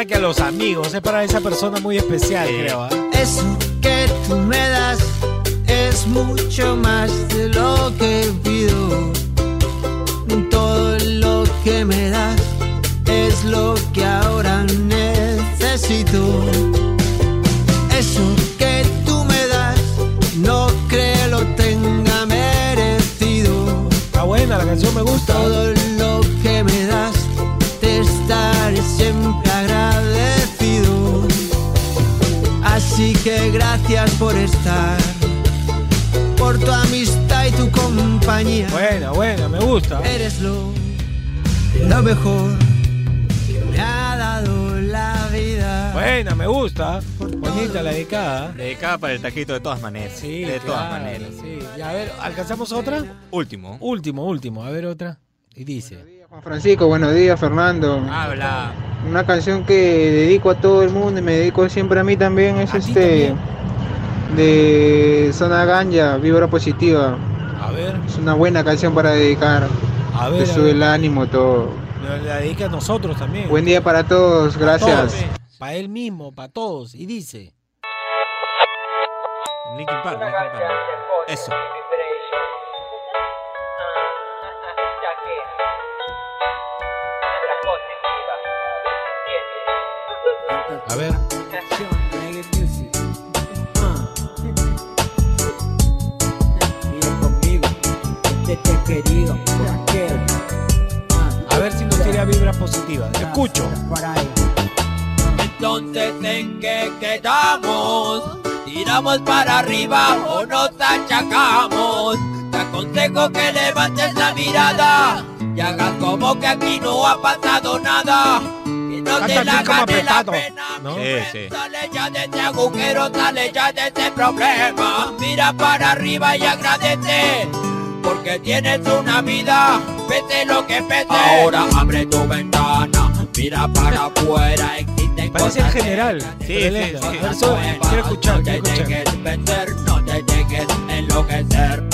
Nada que a los amigos, es para esa persona muy especial, Sí. creo. ¿ah? Eso que tú me das es mucho más de lo que pido. Todo lo que me das es lo que ahora necesito. Eso que tú me das no creo lo tenga merecido. Está buena, la canción me gusta. Todo lo que me das te estaré siempre Así que gracias por estar, por tu amistad y tu compañía. Buena, buena, me gusta. Eres lo, lo mejor que me ha dado la vida. Buena, me gusta. Bonita la dedicada. Dedicada para el taquito de todas maneras. Sí, de todas claro, maneras. sí. Y a ver, ¿alcanzamos otra? Último. Último, último. A ver otra. Y dice. Juan Francisco, buenos días, Fernando. Habla. Una canción que dedico a todo el mundo y me dedico siempre a mí también es este de Zona Ganja, Vibra Positiva. A ver. Es una buena canción para dedicar. A ver, Te sube ver. el ánimo todo. La dedica a nosotros también. Buen día para todos, gracias. Para él mismo, para todos. Y dice. Linkin Park, Linkin Park. Eso. A ver. A ver si nos tira vibras positivas. Escucho. Entonces, ¿en qué quedamos? ¿Tiramos para arriba o nos achacamos? Te aconsejo que levantes la mirada y hagas como que aquí no ha pasado nada. Te Canta la como gane la apretado. pena. ¿no? Sí, sí. Sale ya de este agujero, sale ya de este problema. Mira para arriba y agradece. Porque tienes una vida, pese lo que pese. Ahora abre tu ventana, mira para afuera. Existen Parece el cosas que general. Sí, Excelente. sí, sí. A ver, sube. Quiero escuchar, no quiero te escuchar. dejes vencer, no te dejes enloquecer.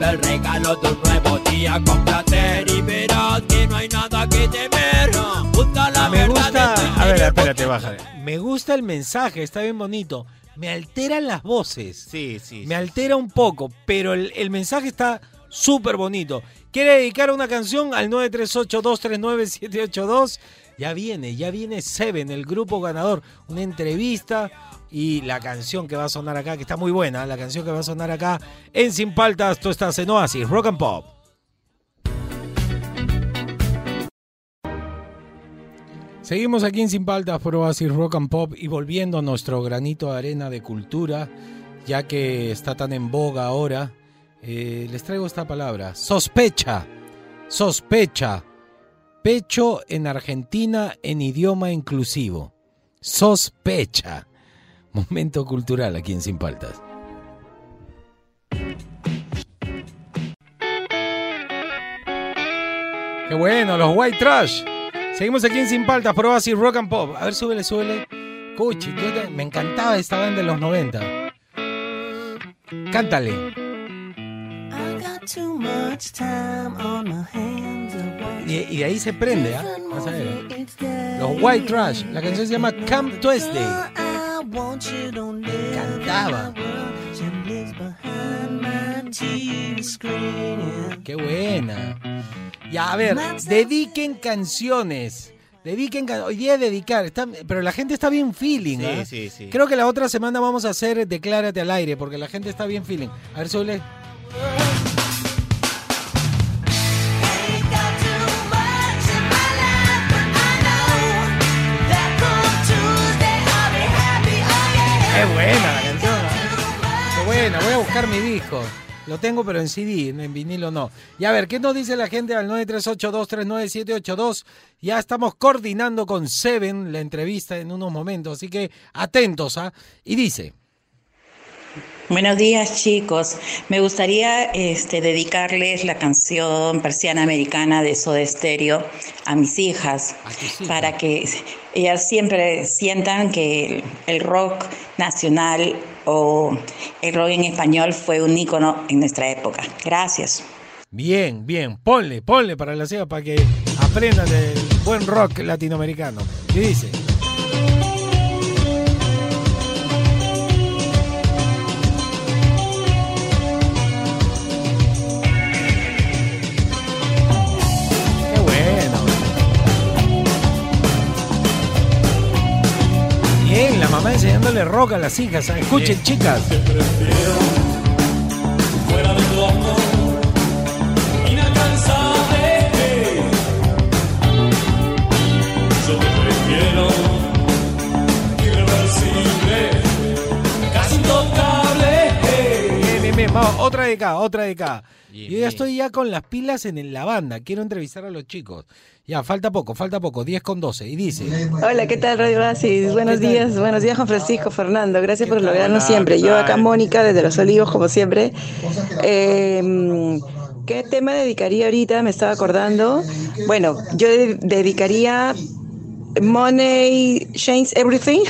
El regalo de un nuevo día con placer y verás que no hay nada que temer. Busca la Me verdad. gusta. en tu A ver, interior, espérate, bájale. Me gusta el mensaje, está bien bonito. Me alteran las voces. Sí, sí. Me altera un poco, pero el, el mensaje está súper bonito. ¿Quiere dedicar una canción al 938-239-782? Ya viene, ya viene Seven, el grupo ganador. Una entrevista y la canción que va a sonar acá, que está muy buena, la canción que va a sonar acá en Sin Paltas, tú estás en Oasis, Rock and Pop. Seguimos aquí en Sin Paltas por Oasis Rock and Pop y volviendo a nuestro granito de arena de cultura, ya que está tan en boga ahora, eh, les traigo esta palabra, sospecha, sospecha, pecho en Argentina en idioma inclusivo, sospecha. Momento cultural aquí en Sin Paltas. Qué bueno, los White Trash. Seguimos aquí en Sin Paltas, por Oasis Rock and Pop. A ver, súbele, súbele. Cuchi, me encantaba esta banda de los 90. Cántale. Y, y de ahí se prende, ¿ah? Los White Trash. La canción se llama Come Tuesday. Cantaba. Qué buena. Ya, a ver, dediquen canciones. Dediquen Hoy día es dedicar, está- pero la gente está bien feeling. Sí, ¿ah? sí, sí. Creo que la otra semana vamos a hacer Declárate al aire, porque la gente está bien feeling. A ver, súbele. Mi disco. Lo tengo, pero en CD, en vinilo no. Y a ver, ¿qué nos dice la gente al 938-239-782? Ya estamos coordinando con Seven la entrevista en unos momentos, así que atentos, ¿ah? Y dice. Buenos días chicos, me gustaría este, dedicarles la canción Persiana Americana de Soda Stereo a mis hijas para que ellas siempre sientan que el rock nacional o el rock en español fue un ícono en nuestra época. Gracias. Bien, bien, ponle, ponle para las hijas para que aprendan del buen rock latinoamericano. Y dice. Enseñándole rock a las hijas. Escuchen, chicas. Otra de acá, otra de acá. Bien, Yo ya bien. estoy ya con las pilas en el- la banda. Quiero entrevistar a los chicos. Ya, falta poco, falta poco. 10 con 12. Y dice. Hola, ¿qué tal Radio Oasis? Buenos días, buenos días Juan Francisco, Fernando, gracias por lograrnos siempre. ¿qué Yo acá Mónica desde Los Olivos, como siempre. Eh, ¿Qué tema dedicaría ahorita? Me estaba acordando. Bueno, yo de- dedicaría Money Change Everything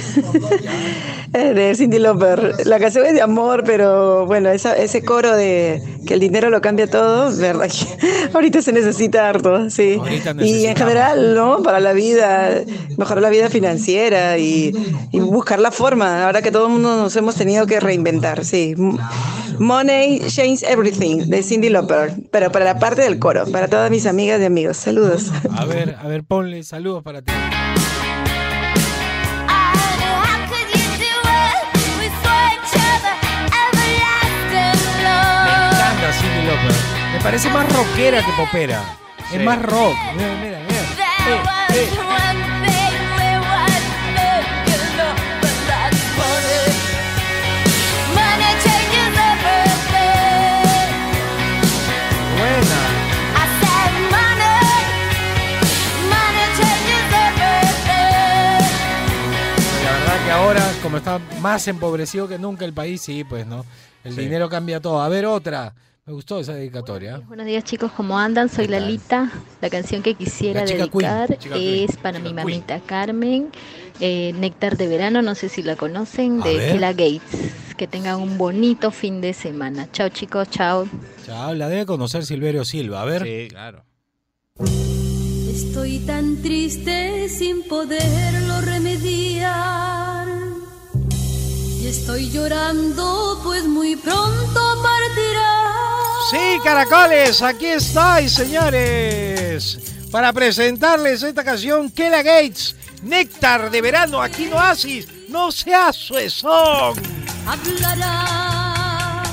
de Cindy Lauper. La canción es de amor, pero bueno, esa- ese coro de que el dinero lo cambia todo, verdad que ahorita se necesita harto, sí. Y en general, ¿no? Para la vida, mejorar la vida financiera y, y buscar la forma, ahora que todo el mundo nos hemos tenido que reinventar, sí. Money Change Everything de Cindy Lauper, pero para la parte del coro, para todas mis amigas y amigos. Saludos. A ver, a ver, ponle saludos para ti. Me parece más rockera que popera. Es Sí. más rock. Mira, mira, mira. Eh, eh. Como está más empobrecido que nunca el país, sí, pues no. El Sí. dinero cambia todo. A ver, otra. Me gustó esa dedicatoria. Buenos días chicos, ¿cómo andan? Soy Lalita. La canción que quisiera dedicar queen, es para mi mamita Carmen, eh, Néctar de Verano, no sé si la conocen, de. Kela Gates. Que tengan un bonito fin de semana. Chao chicos, chao. Chao, la debe conocer Silverio Silva. A ver. Sí, claro. Estoy tan triste sin poderlo remediar. Y estoy llorando, pues muy pronto partirá. Sí, caracoles, aquí estáis, señores. Para presentarles esta canción, Kela Gates, Néctar de Verano, aquí no Oasis, no seas suezón. Hablarás.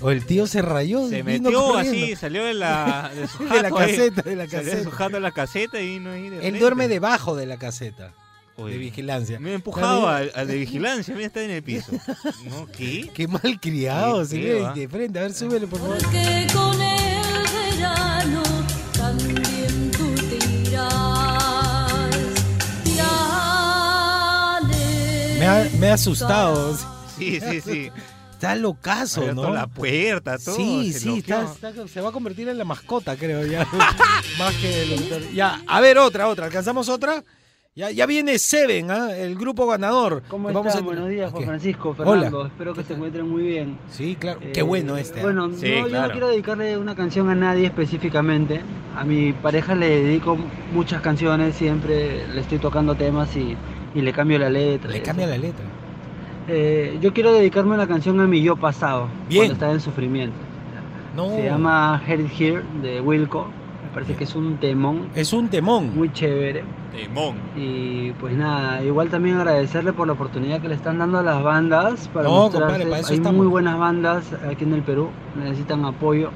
O el tío se rayó. Se vino metió corriendo. así, salió de la, de su De la jato caseta, de la Salió caseta. su jato de la caseta y vino ahí de Él frente. duerme debajo de la caseta De vigilancia. Me he empujado ¿Está bien? al, al de vigilancia, mira, está en el piso. ¿No? ¿Qué? Qué mal criado, Qué se ve ¿ah? de frente. A ver, súbele, por favor. Que con el verano también tú te irás. Me ha, me ha asustado. Sí, sí, sí. Está locazo, ¿no? la puerta, todo, Sí, se sí, está- está- se va a convertir en la mascota, creo, ya. Más que el locutor. Ya, a ver, otra, otra. ¿Alcanzamos otra? Ya, ya viene Seven, ¿ah? el grupo ganador. ¿Cómo Vamos a- Buenos días, Juan. Francisco, Hola. Fernando. Espero que se encuentren muy bien. Sí, claro. Eh, Qué bueno este. ¿ah? Bueno, Sí, no, yo no quiero dedicarle una canción a nadie específicamente. A mi pareja le dedico muchas canciones, siempre le estoy tocando temas y, y le cambio la letra. Le cambia la letra. Eh, yo quiero dedicarme una canción a mi yo pasado, Bien. cuando estaba en sufrimiento. No. Se llama Head It Here de Wilco. Me parece que es un temón. Es un temón. Muy chévere. Temón. Y pues nada, igual también agradecerle por la oportunidad que le están dando a las bandas para No, mostrarse. compadre, para Hay estamos. muy buenas bandas aquí en el Perú, necesitan apoyo.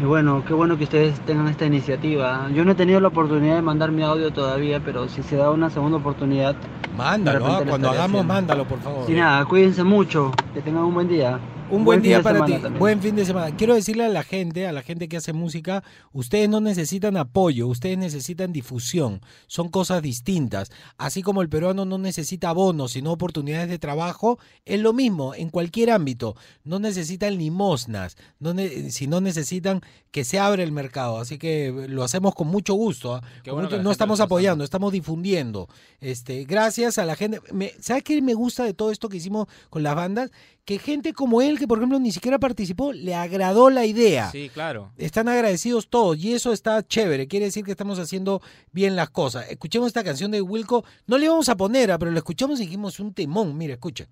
Y bueno, qué bueno que ustedes tengan esta iniciativa. Yo no he tenido la oportunidad de mandar mi audio todavía, pero si se da una segunda oportunidad, Mándalo, ¿ah? cuando hagamos, haciendo. mándalo, por favor. Y nada, cuídense mucho, que tengan un buen día. Un buen, día para ti, también. buen fin de semana. Quiero decirle a la gente, a la gente que hace música, ustedes no necesitan apoyo, ustedes necesitan difusión. Son cosas distintas. Así como el peruano no necesita bonos, sino oportunidades de trabajo, es lo mismo en cualquier ámbito. No necesitan limosnas, no ne- sino necesitan que se abra el mercado. Así que lo hacemos con mucho gusto. ¿ah? Con bueno mucho- no estamos apoyando, estamos difundiendo. Este, gracias a la gente. Me, ¿Sabes qué me gusta de todo esto que hicimos con las bandas? Que gente como él, que por ejemplo ni siquiera participó, le agradó la idea. Sí, claro. Están agradecidos todos y eso está chévere. Quiere decir que estamos haciendo bien las cosas. Escuchemos esta canción de Wilco. No le íbamos a poner, ah, pero lo escuchamos y dijimos un temón. Mira, escucha.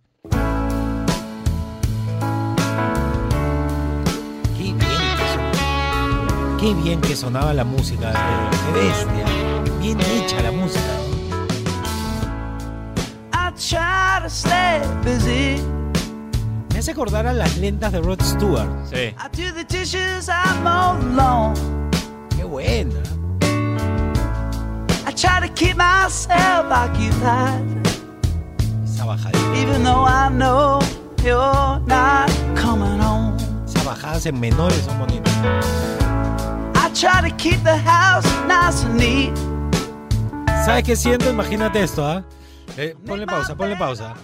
Qué bien que sonaba. Qué bien que sonaba la música. Qué bestia. Bien hecha la música. I try to stay busy. Me hace acordar a las lentas de Rod Stewart. Sí. Qué buena. I try to keep myself occupied, Esa bajadita. even though I know you're not coming home. cantadas en menores son bonitas. I try to keep the house nice and neat. ¿Sabes qué siento? Imagínate esto, ¿ah? Eh, ponle pausa, ponle pausa.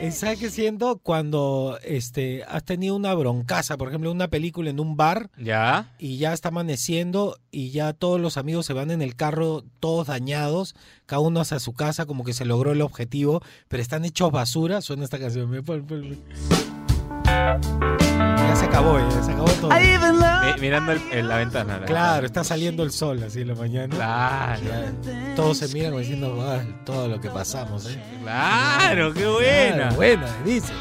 Eh, ¿Sabes qué siento cuando este, has tenido una broncaza, por ejemplo, una película en un bar Ya. y ya está amaneciendo y ya todos los amigos se van en el carro todos dañados, cada uno hacia su casa como que se logró el objetivo, pero están hechos basura? Suena esta canción. me. Ya se acabó, ya se acabó todo. Mi- mirando el- en la ventana. la Claro, está saliendo el sol así en la mañana. Claro. Ya, todos se miran como diciendo, "Ah, todo lo que pasamos, ¿eh? Claro, qué buena. Claro, buena, dice.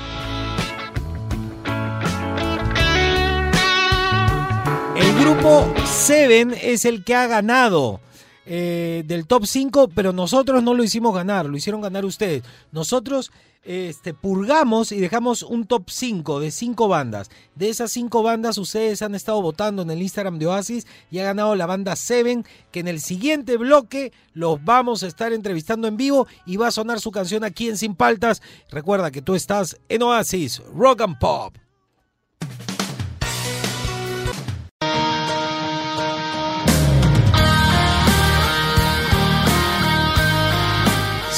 El grupo Seven es el que ha ganado eh, del top 5, pero nosotros no lo hicimos ganar, lo hicieron ganar ustedes. Nosotros este, purgamos y dejamos un top 5 de 5 bandas. De esas 5 bandas ustedes han estado votando en el Instagram de Oasis y ha ganado la banda Seven, que en el siguiente bloque los vamos a estar entrevistando en vivo y va a sonar su canción aquí en Sin Paltas. Recuerda que tú estás en Oasis, Rock and Pop.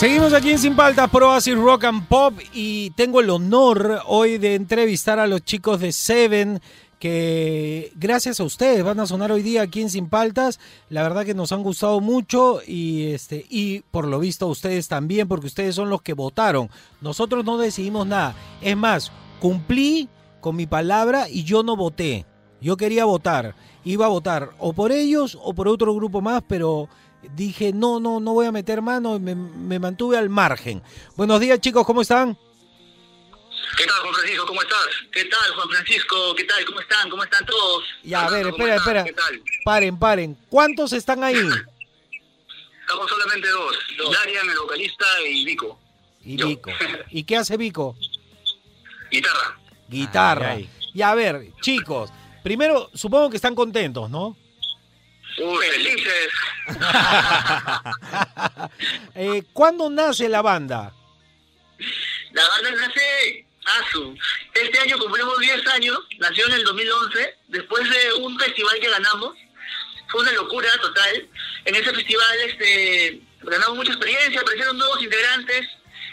Seguimos aquí en Sin Paltas por Oasis Rock and Pop y tengo el honor hoy de entrevistar a los chicos de Seven que gracias a ustedes van a sonar hoy día aquí en Sin Paltas. La verdad que nos han gustado mucho y este y por lo visto ustedes también porque ustedes son los que votaron. Nosotros no decidimos nada. Es más, cumplí con mi palabra y yo no voté. Yo quería votar. Iba a votar o por ellos o por otro grupo más, pero dije, no, no, no voy a meter mano, me, me mantuve al margen. Buenos días chicos, ¿cómo están? ¿Qué tal, Juan Francisco? ¿Cómo estás? ¿Qué tal, Juan Francisco? ¿Qué tal? ¿Cómo están? ¿Cómo están todos? Ya, a ver, ¿Cómo espera, espera. ¿Qué tal? Paren, paren. ¿Cuántos están ahí? Estamos solamente dos. Darian, el vocalista, y Vico. Y Vico. ¿Y qué hace Vico? Guitarra. Guitarra. Ay, Y a ver, chicos, primero supongo que están contentos, ¿no? Uy, felices. Eh, ¿Cuándo nace la banda? La banda nace ASU. Este año cumplimos 10 años. Nació en el 2011. Después de un festival que ganamos. Fue una locura total. En ese festival este, ganamos mucha experiencia. Aparecieron nuevos integrantes.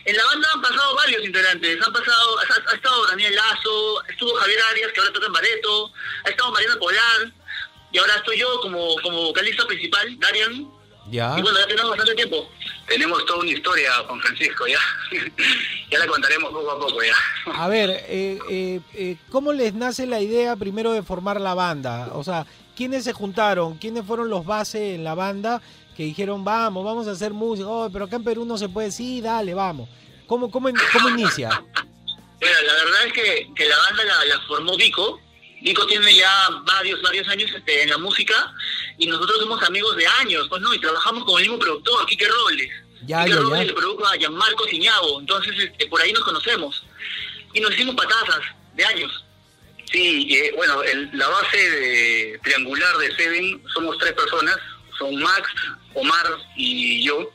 En la banda han pasado varios integrantes. Han pasado, ha, ha estado Daniel Lazo, estuvo Javier Arias, que ahora toca en Bareto, ha estado Mariana Polar, y ahora estoy yo como, como vocalista principal, Darian. Ya. Y bueno, ya tenemos bastante tiempo. Tenemos toda una historia, Juan Francisco, ya. ya la contaremos poco a poco, ya. A ver, eh, eh, eh, ¿cómo les nace la idea primero de formar la banda? O sea, ¿quiénes se juntaron? ¿Quiénes fueron los bases en la banda que dijeron, vamos, vamos a hacer música? Oh, pero acá en Perú no se puede, sí, dale, vamos. ¿Cómo, cómo, cómo inicia? Mira, la verdad es que, que la banda la, la formó Vico. Vico tiene ya varios, varios años este, en la música y nosotros somos amigos de años, pues no, y trabajamos con el mismo productor, Quique Robles. Ya, Quique ya, Robles ya. le produjo a Gianmarco Ciñabo, entonces este, por ahí nos conocemos. Y nos hicimos patazas de años. Sí, eh, bueno, el- la base de, triangular de Seven somos tres personas, son Max, Omar y yo,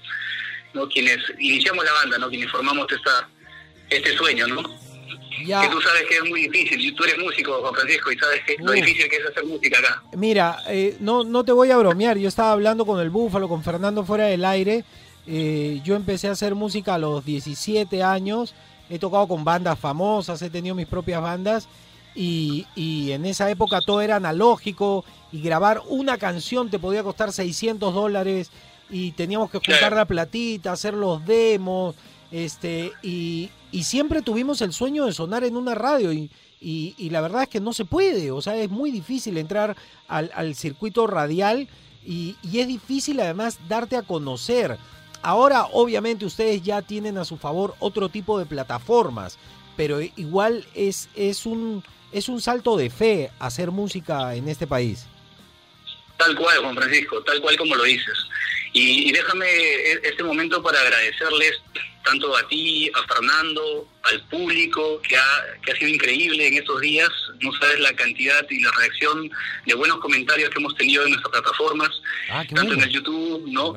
¿no? quienes iniciamos la banda, ¿no? quienes formamos esta, este sueño, ¿no? Ya. Que tú sabes que es muy difícil, tú eres músico, Juan Francisco, y sabes que lo difícil que es hacer música acá. Mira, eh, no, no te voy a bromear. Yo estaba hablando con el Búfalo, con Fernando fuera del aire. Eh, yo empecé a hacer música a los 17 años. He tocado con bandas famosas, he tenido mis propias bandas. Y, y en esa época todo era analógico. Y grabar una canción te podía costar 600 dólares. Y teníamos que juntar la platita, hacer los demos. Este, y, y siempre tuvimos el sueño de sonar en una radio. Y, y, la verdad es que no se puede, o sea, es muy difícil entrar al, al circuito radial y, y es difícil además darte a conocer. Ahora, obviamente, ustedes ya tienen a su favor otro tipo de plataformas, pero igual es, es, un, es un salto de fe hacer música en este país. Tal cual, Juan Francisco, tal cual como lo dices. Y, y déjame e- este momento para agradecerles tanto a ti, a Fernando, al público, que ha, que ha sido increíble en estos días. No sabes la cantidad y la reacción de buenos comentarios que hemos tenido en nuestras plataformas, tanto en el YouTube, ¿no?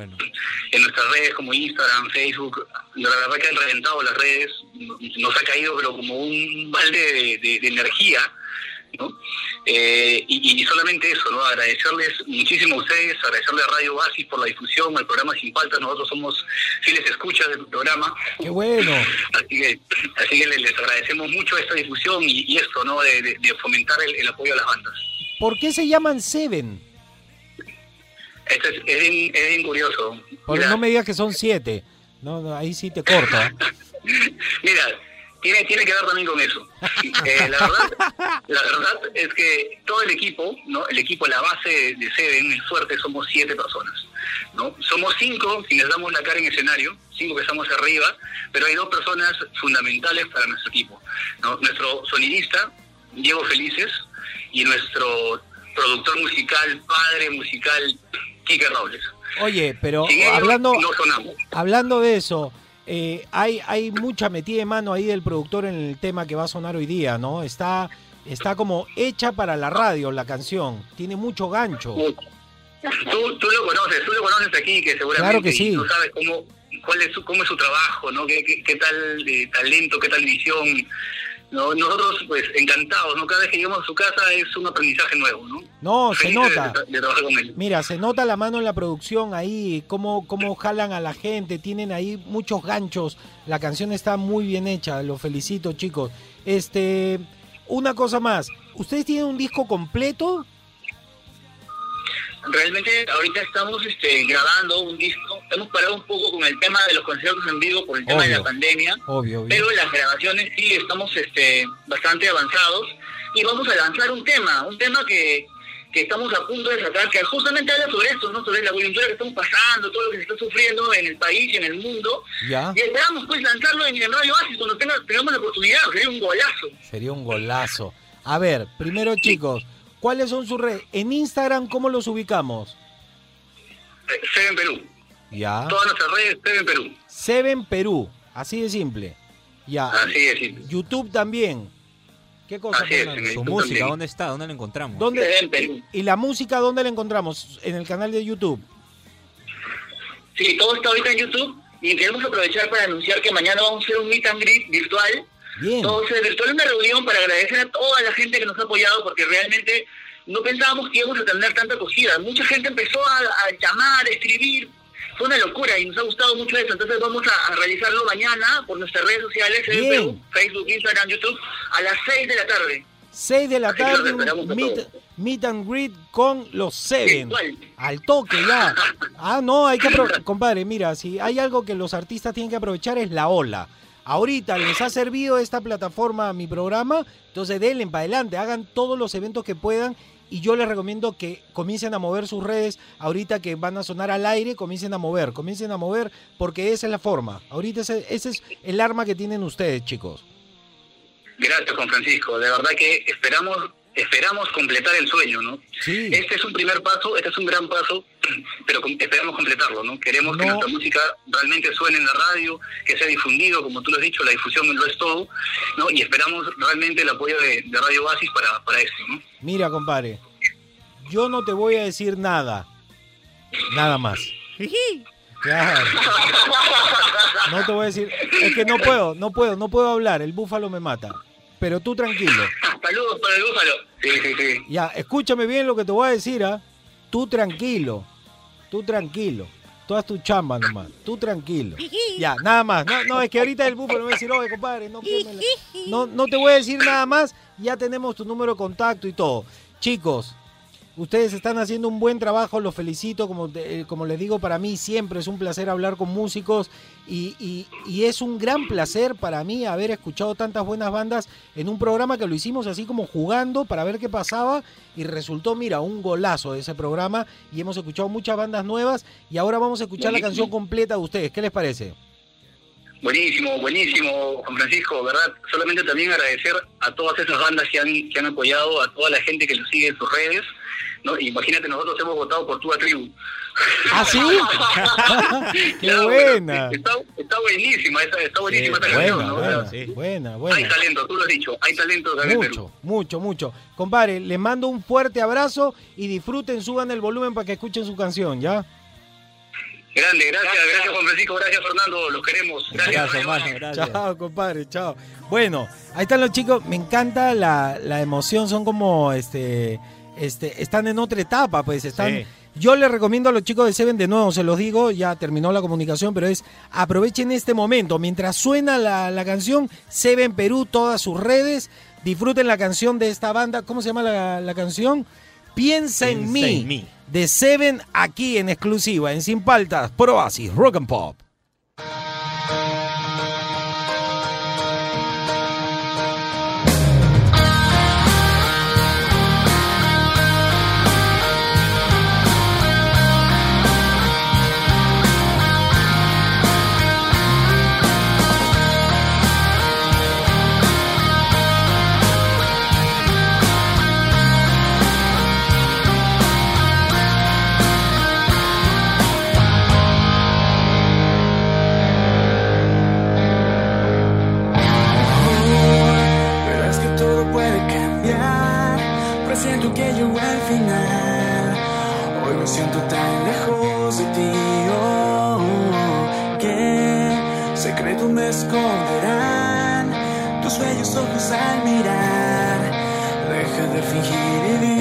En nuestras redes como Instagram, Facebook. La verdad que han reventado las redes, nos ha caído pero como un balde de, de- de energía ¿no? Eh, y, y solamente eso, ¿no? Agradecerles muchísimo a ustedes, agradecerle a Radio Basis por la difusión, al programa Sin Falta, nosotros somos fieles escuchas del programa. ¡Qué bueno! Así que, así que les, les agradecemos mucho esta difusión y, y esto, ¿no? De, de- de fomentar el, el apoyo a las bandas. ¿Por qué se llaman Seven? Esto es, es bien, es bien curioso. Porque Mira, no me digas que son siete. No, no, ahí sí te corta. Mira, tiene, tiene que ver también con eso. Eh, la, verdad, la verdad es que todo el equipo, ¿no? El equipo, la base de, Seven, el fuerte, somos siete personas. ¿no? Somos cinco quienes damos la cara en escenario, cinco que estamos arriba, pero hay dos personas fundamentales para nuestro equipo. ¿no? Nuestro sonidista, Diego Felices, y nuestro productor musical, padre musical, Quique Robles. Oye, pero ellos hablando, no hablando de eso, eh, hay, hay mucha metida de mano ahí del productor en el tema que va a sonar hoy día, ¿no? Está, está como hecha para la radio la canción. Tiene mucho gancho. Tú, tú lo conoces, tú lo conoces aquí, que seguramente Claro que y sí. tú sabes cómo, cuál es su, cómo es su trabajo, ¿no? Qué, qué, qué tal eh, talento, qué tal visión. ¿No? Nosotros, pues, encantados, ¿no? Cada vez que llegamos a su casa es un aprendizaje nuevo, ¿no? No, se nota. De, de trabajar con él. Mira, se nota la mano en la producción ahí, cómo, cómo jalan a la gente, tienen ahí muchos ganchos. La canción está muy bien hecha, lo felicito, chicos. Este, una cosa más, ¿ustedes tienen un disco completo? Realmente ahorita estamos este, grabando un disco, hemos parado un poco con el tema de los conciertos en vivo por el tema de la pandemia, Obvio, obvio. pero las grabaciones sí estamos este, bastante avanzados y vamos a lanzar un tema, un tema que, que estamos a punto de sacar, que justamente habla sobre esto, ¿no? sobre la coyuntura que estamos pasando, todo lo que se está sufriendo en el país y en el mundo, Ya. y esperamos pues lanzarlo en el Radio Oasis cuando tenga, tengamos la oportunidad, sería un golazo. Sería un golazo. A ver, primero chicos, ¿cuáles son sus redes? En Instagram, ¿cómo los ubicamos? Eh, Seven Perú, Ya. todas nuestras redes Seven Perú, Seven Perú, así de simple. Ya. así es. sí. YouTube también. ¿Qué cosa? Así es, Fernando? en el Su YouTube música, también. ¿dónde está? ¿Dónde la encontramos? ¿Dónde? Seven Perú. ¿Y la música dónde la encontramos? En el canal de YouTube. Sí, todo está ahorita en YouTube y queremos aprovechar para anunciar que mañana vamos a hacer un meet and greet virtual. Bien. Se virtual una reunión para agradecer a toda la gente que nos ha apoyado porque realmente no pensábamos que íbamos a tener tanta acogida. Mucha gente empezó a, a llamar, a escribir. Fue una locura y nos ha gustado mucho eso. Entonces vamos a, a realizarlo mañana por nuestras redes sociales, en Bien. Perú, Facebook, Instagram, YouTube, a las 6 de la tarde. 6 de la tarde, meet, and greet con los Seven. Al toque ya. Ah, no, hay que aprovechar. Compadre, mira, si hay algo que los artistas tienen que aprovechar es la ola. Ahorita les ha servido esta plataforma mi programa, entonces denle para adelante, hagan todos los eventos que puedan y yo les recomiendo que comiencen a mover sus redes ahorita que van a sonar al aire, comiencen a mover, comiencen a mover porque esa es la forma. Ahorita ese, ese es el arma que tienen ustedes, chicos. Gracias, Juan Francisco. De verdad que esperamos esperamos completar el sueño, ¿no? Sí. Este es un primer paso, este es un gran paso, pero esperamos completarlo, ¿no? Queremos que nuestra música realmente suene en la radio, que sea difundido, como tú lo has dicho, la difusión lo es todo, ¿no? Y esperamos realmente el apoyo de, de Radio Basis para, para esto, ¿no? Mira, compadre, yo no te voy a decir nada. Nada más. Claro. No te voy a decir. Es que no puedo, no puedo, no puedo hablar. El búfalo me mata. Pero tú tranquilo. Saludos para el búfalo. Sí, sí, sí. Ya, escúchame bien lo que te voy a decir, ¿ah? Tú tranquilo. Tú tranquilo. Tú haz tu chamba nomás. Tú tranquilo. Ya, nada más. No, no, es que ahorita el búfalo me va a decir, oye, compadre, no, no, no te voy a decir nada más. Ya tenemos tu número de contacto y todo. Chicos, ustedes están haciendo un buen trabajo, los felicito. Como, eh, como les digo, para mí siempre es un placer hablar con músicos y, y- y es un gran placer para mí haber escuchado tantas buenas bandas en un programa que lo hicimos así como jugando para ver qué pasaba y resultó, mira, un golazo de ese programa y hemos escuchado muchas bandas nuevas y ahora vamos a escuchar la canción completa de ustedes. ¿Qué les parece? Buenísimo, buenísimo, Juan Francisco, ¿verdad? Solamente también agradecer a todas esas bandas que han, que han apoyado, a toda la gente que lo sigue en sus redes, ¿no? Imagínate, nosotros hemos votado por tu tribu. ¿Ah, sí? ¡Qué Claro, buena! bueno, Está, está buenísima, está, está buenísima esta buena, canción, ¿no? buena, Hay talento, tú lo has dicho, hay talento acá en Perú. Mucho, mucho, mucho. Compadre, les mando un fuerte abrazo y disfruten, suban el volumen para que escuchen su canción, ¿ya? Grande, gracias, gracias Juan Francisco, gracias Fernando, los queremos. Gracias, Chao, compadre, chao. Bueno, ahí están los chicos. Me encanta la, la emoción. Son como, este, este, están en otra etapa, pues están. Sí. Yo les recomiendo a los chicos de Seven, de nuevo se los digo, ya terminó la comunicación, pero es aprovechen este momento. Mientras suena la, la canción, Seven Perú, todas sus redes, disfruten la canción de esta banda. ¿Cómo se llama la, la canción? Piensa, en, Piensa mí, en mí. de Seven, aquí en exclusiva, en Sin Paltas, por Oasis, Rock and Pop. Deja de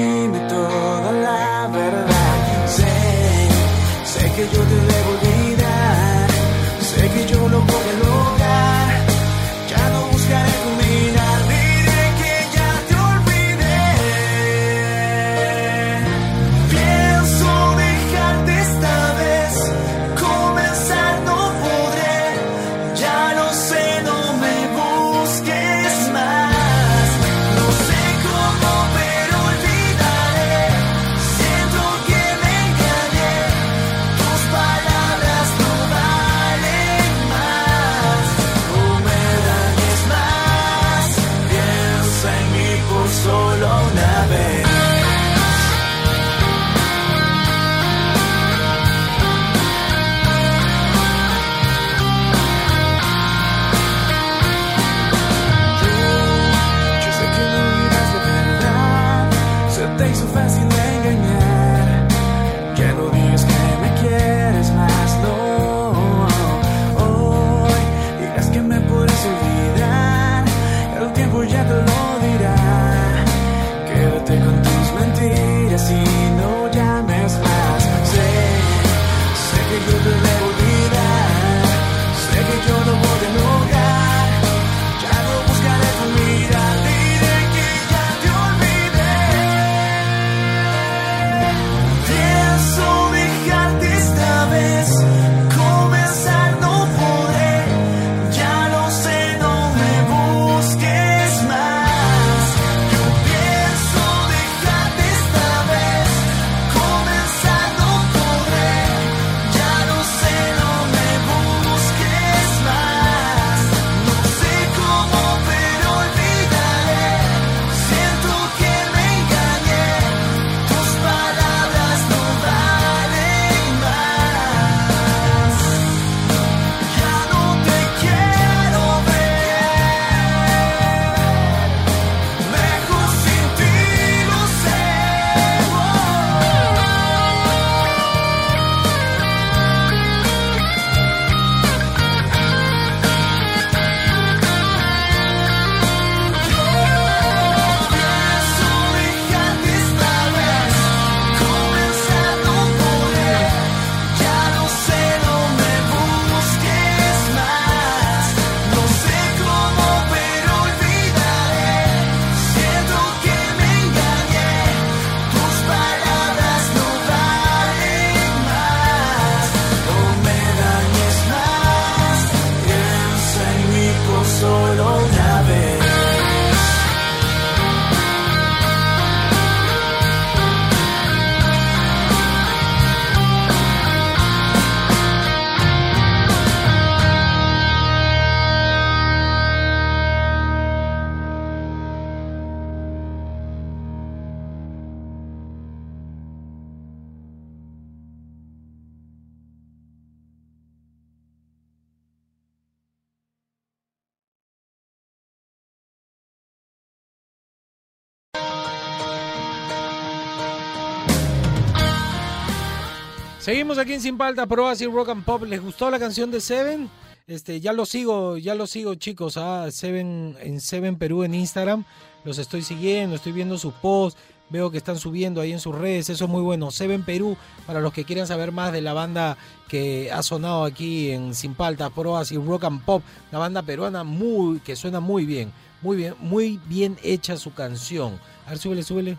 Seguimos aquí en Sin Palta, Pro y Rock and Pop. ¿Les gustó la canción de Seven? Este, ya lo sigo, ya lo sigo, chicos. Ah, Seven en Seven Perú en Instagram. Los estoy siguiendo, estoy viendo sus posts. Veo que están subiendo ahí en sus redes, eso es muy bueno. Seven Perú, para los que quieran saber más de la banda que ha sonado aquí en Sin Paltas, Pro y Rock and Pop, la banda peruana muy, que suena muy bien, muy bien, muy bien hecha su canción. A ver, súbele, súbele.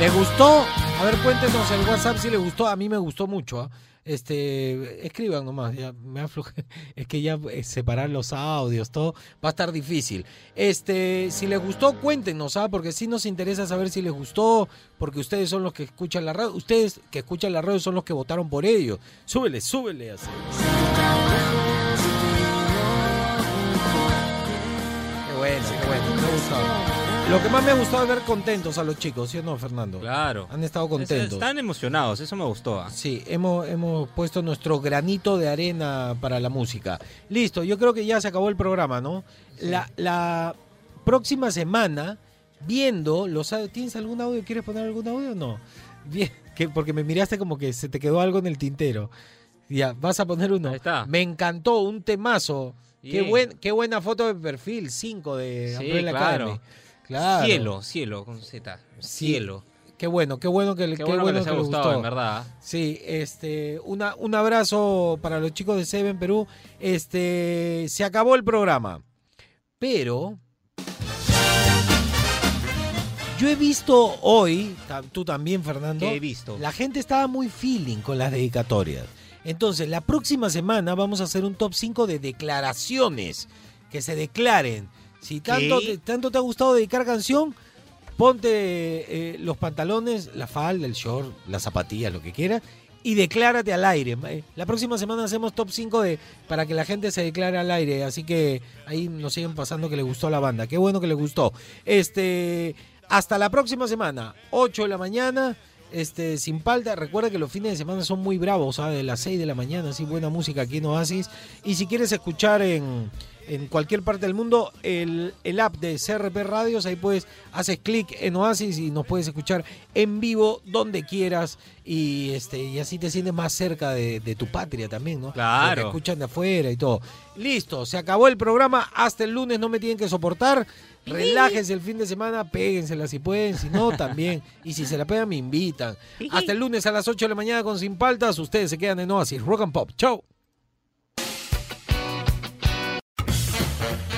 ¿Les gustó? A ver, cuéntenos el WhatsApp si les gustó. A mí me gustó mucho. ¿ah? Este, escriban nomás, ya me afloje. Es que ya eh, separar los audios, todo va a estar difícil. Este, si les gustó, cuéntenos, ¿ah? porque sí nos interesa saber si les gustó, porque ustedes son los que escuchan la radio. Ustedes que escuchan la radio son los que votaron por ello. Súbele, súbele. Así. Lo que más me ha gustado es ver contentos a los chicos, ¿sí o no, Fernando? Claro. Han estado contentos. Están emocionados, eso me gustó. ah. Sí, hemos, hemos puesto nuestro granito de arena para la música. Listo, yo creo que ya se acabó el programa, ¿no? La, la próxima semana, viendo los ¿Tienes algún audio? ¿Quieres poner algún audio o no? Bien, que, porque me miraste como que se te quedó algo en el tintero. Ya, vas a poner uno. Me encantó, un temazo. Qué, buen, qué buena foto de perfil, 5 de Sí, Umbrella claro. Academy. Claro. Cielo, cielo con Z. Cielo. Qué bueno, qué bueno que, Qué qué bueno que les ha gustado, gustó. en verdad. Sí, este, una, un abrazo para los chicos de Seven Perú. Este, se acabó el programa. Pero yo he visto hoy, tú también, Fernando. ¿Qué he visto? La gente estaba muy feeling con las dedicatorias. Entonces, la próxima semana vamos a hacer un top 5 de declaraciones. Que se declaren. Si tanto te, tanto te ha gustado dedicar canción, ponte eh, los pantalones, la falda, el short, las zapatillas, lo que quieras, y declárate al aire. Eh, La próxima semana hacemos top 5 de, para que la gente se declare al aire. Así que ahí nos siguen pasando que les gustó la banda. Qué bueno que les gustó. Este, hasta la próxima semana, 8 de la mañana. Este, sin palta, recuerda que los fines de semana son muy bravos, ¿sabes? De las 6 de la mañana, así buena música aquí en Oasis. Y si quieres escuchar en, en cualquier parte del mundo, el, el app de CRP Radios, ahí puedes, haces clic en Oasis y nos puedes escuchar en vivo donde quieras. Y este, y así te sientes más cerca de, de tu patria también, ¿no? Claro. Porque escuchan de afuera y todo. Listo, se acabó el programa. Hasta el lunes no me tienen que soportar. Relájense el fin de semana, péguensela si pueden, si no, también. Y si se la pegan, me invitan. Hasta el lunes a las 8 de la mañana con Sin Paltas. Ustedes se quedan en Oasis Rock and Pop. Chau.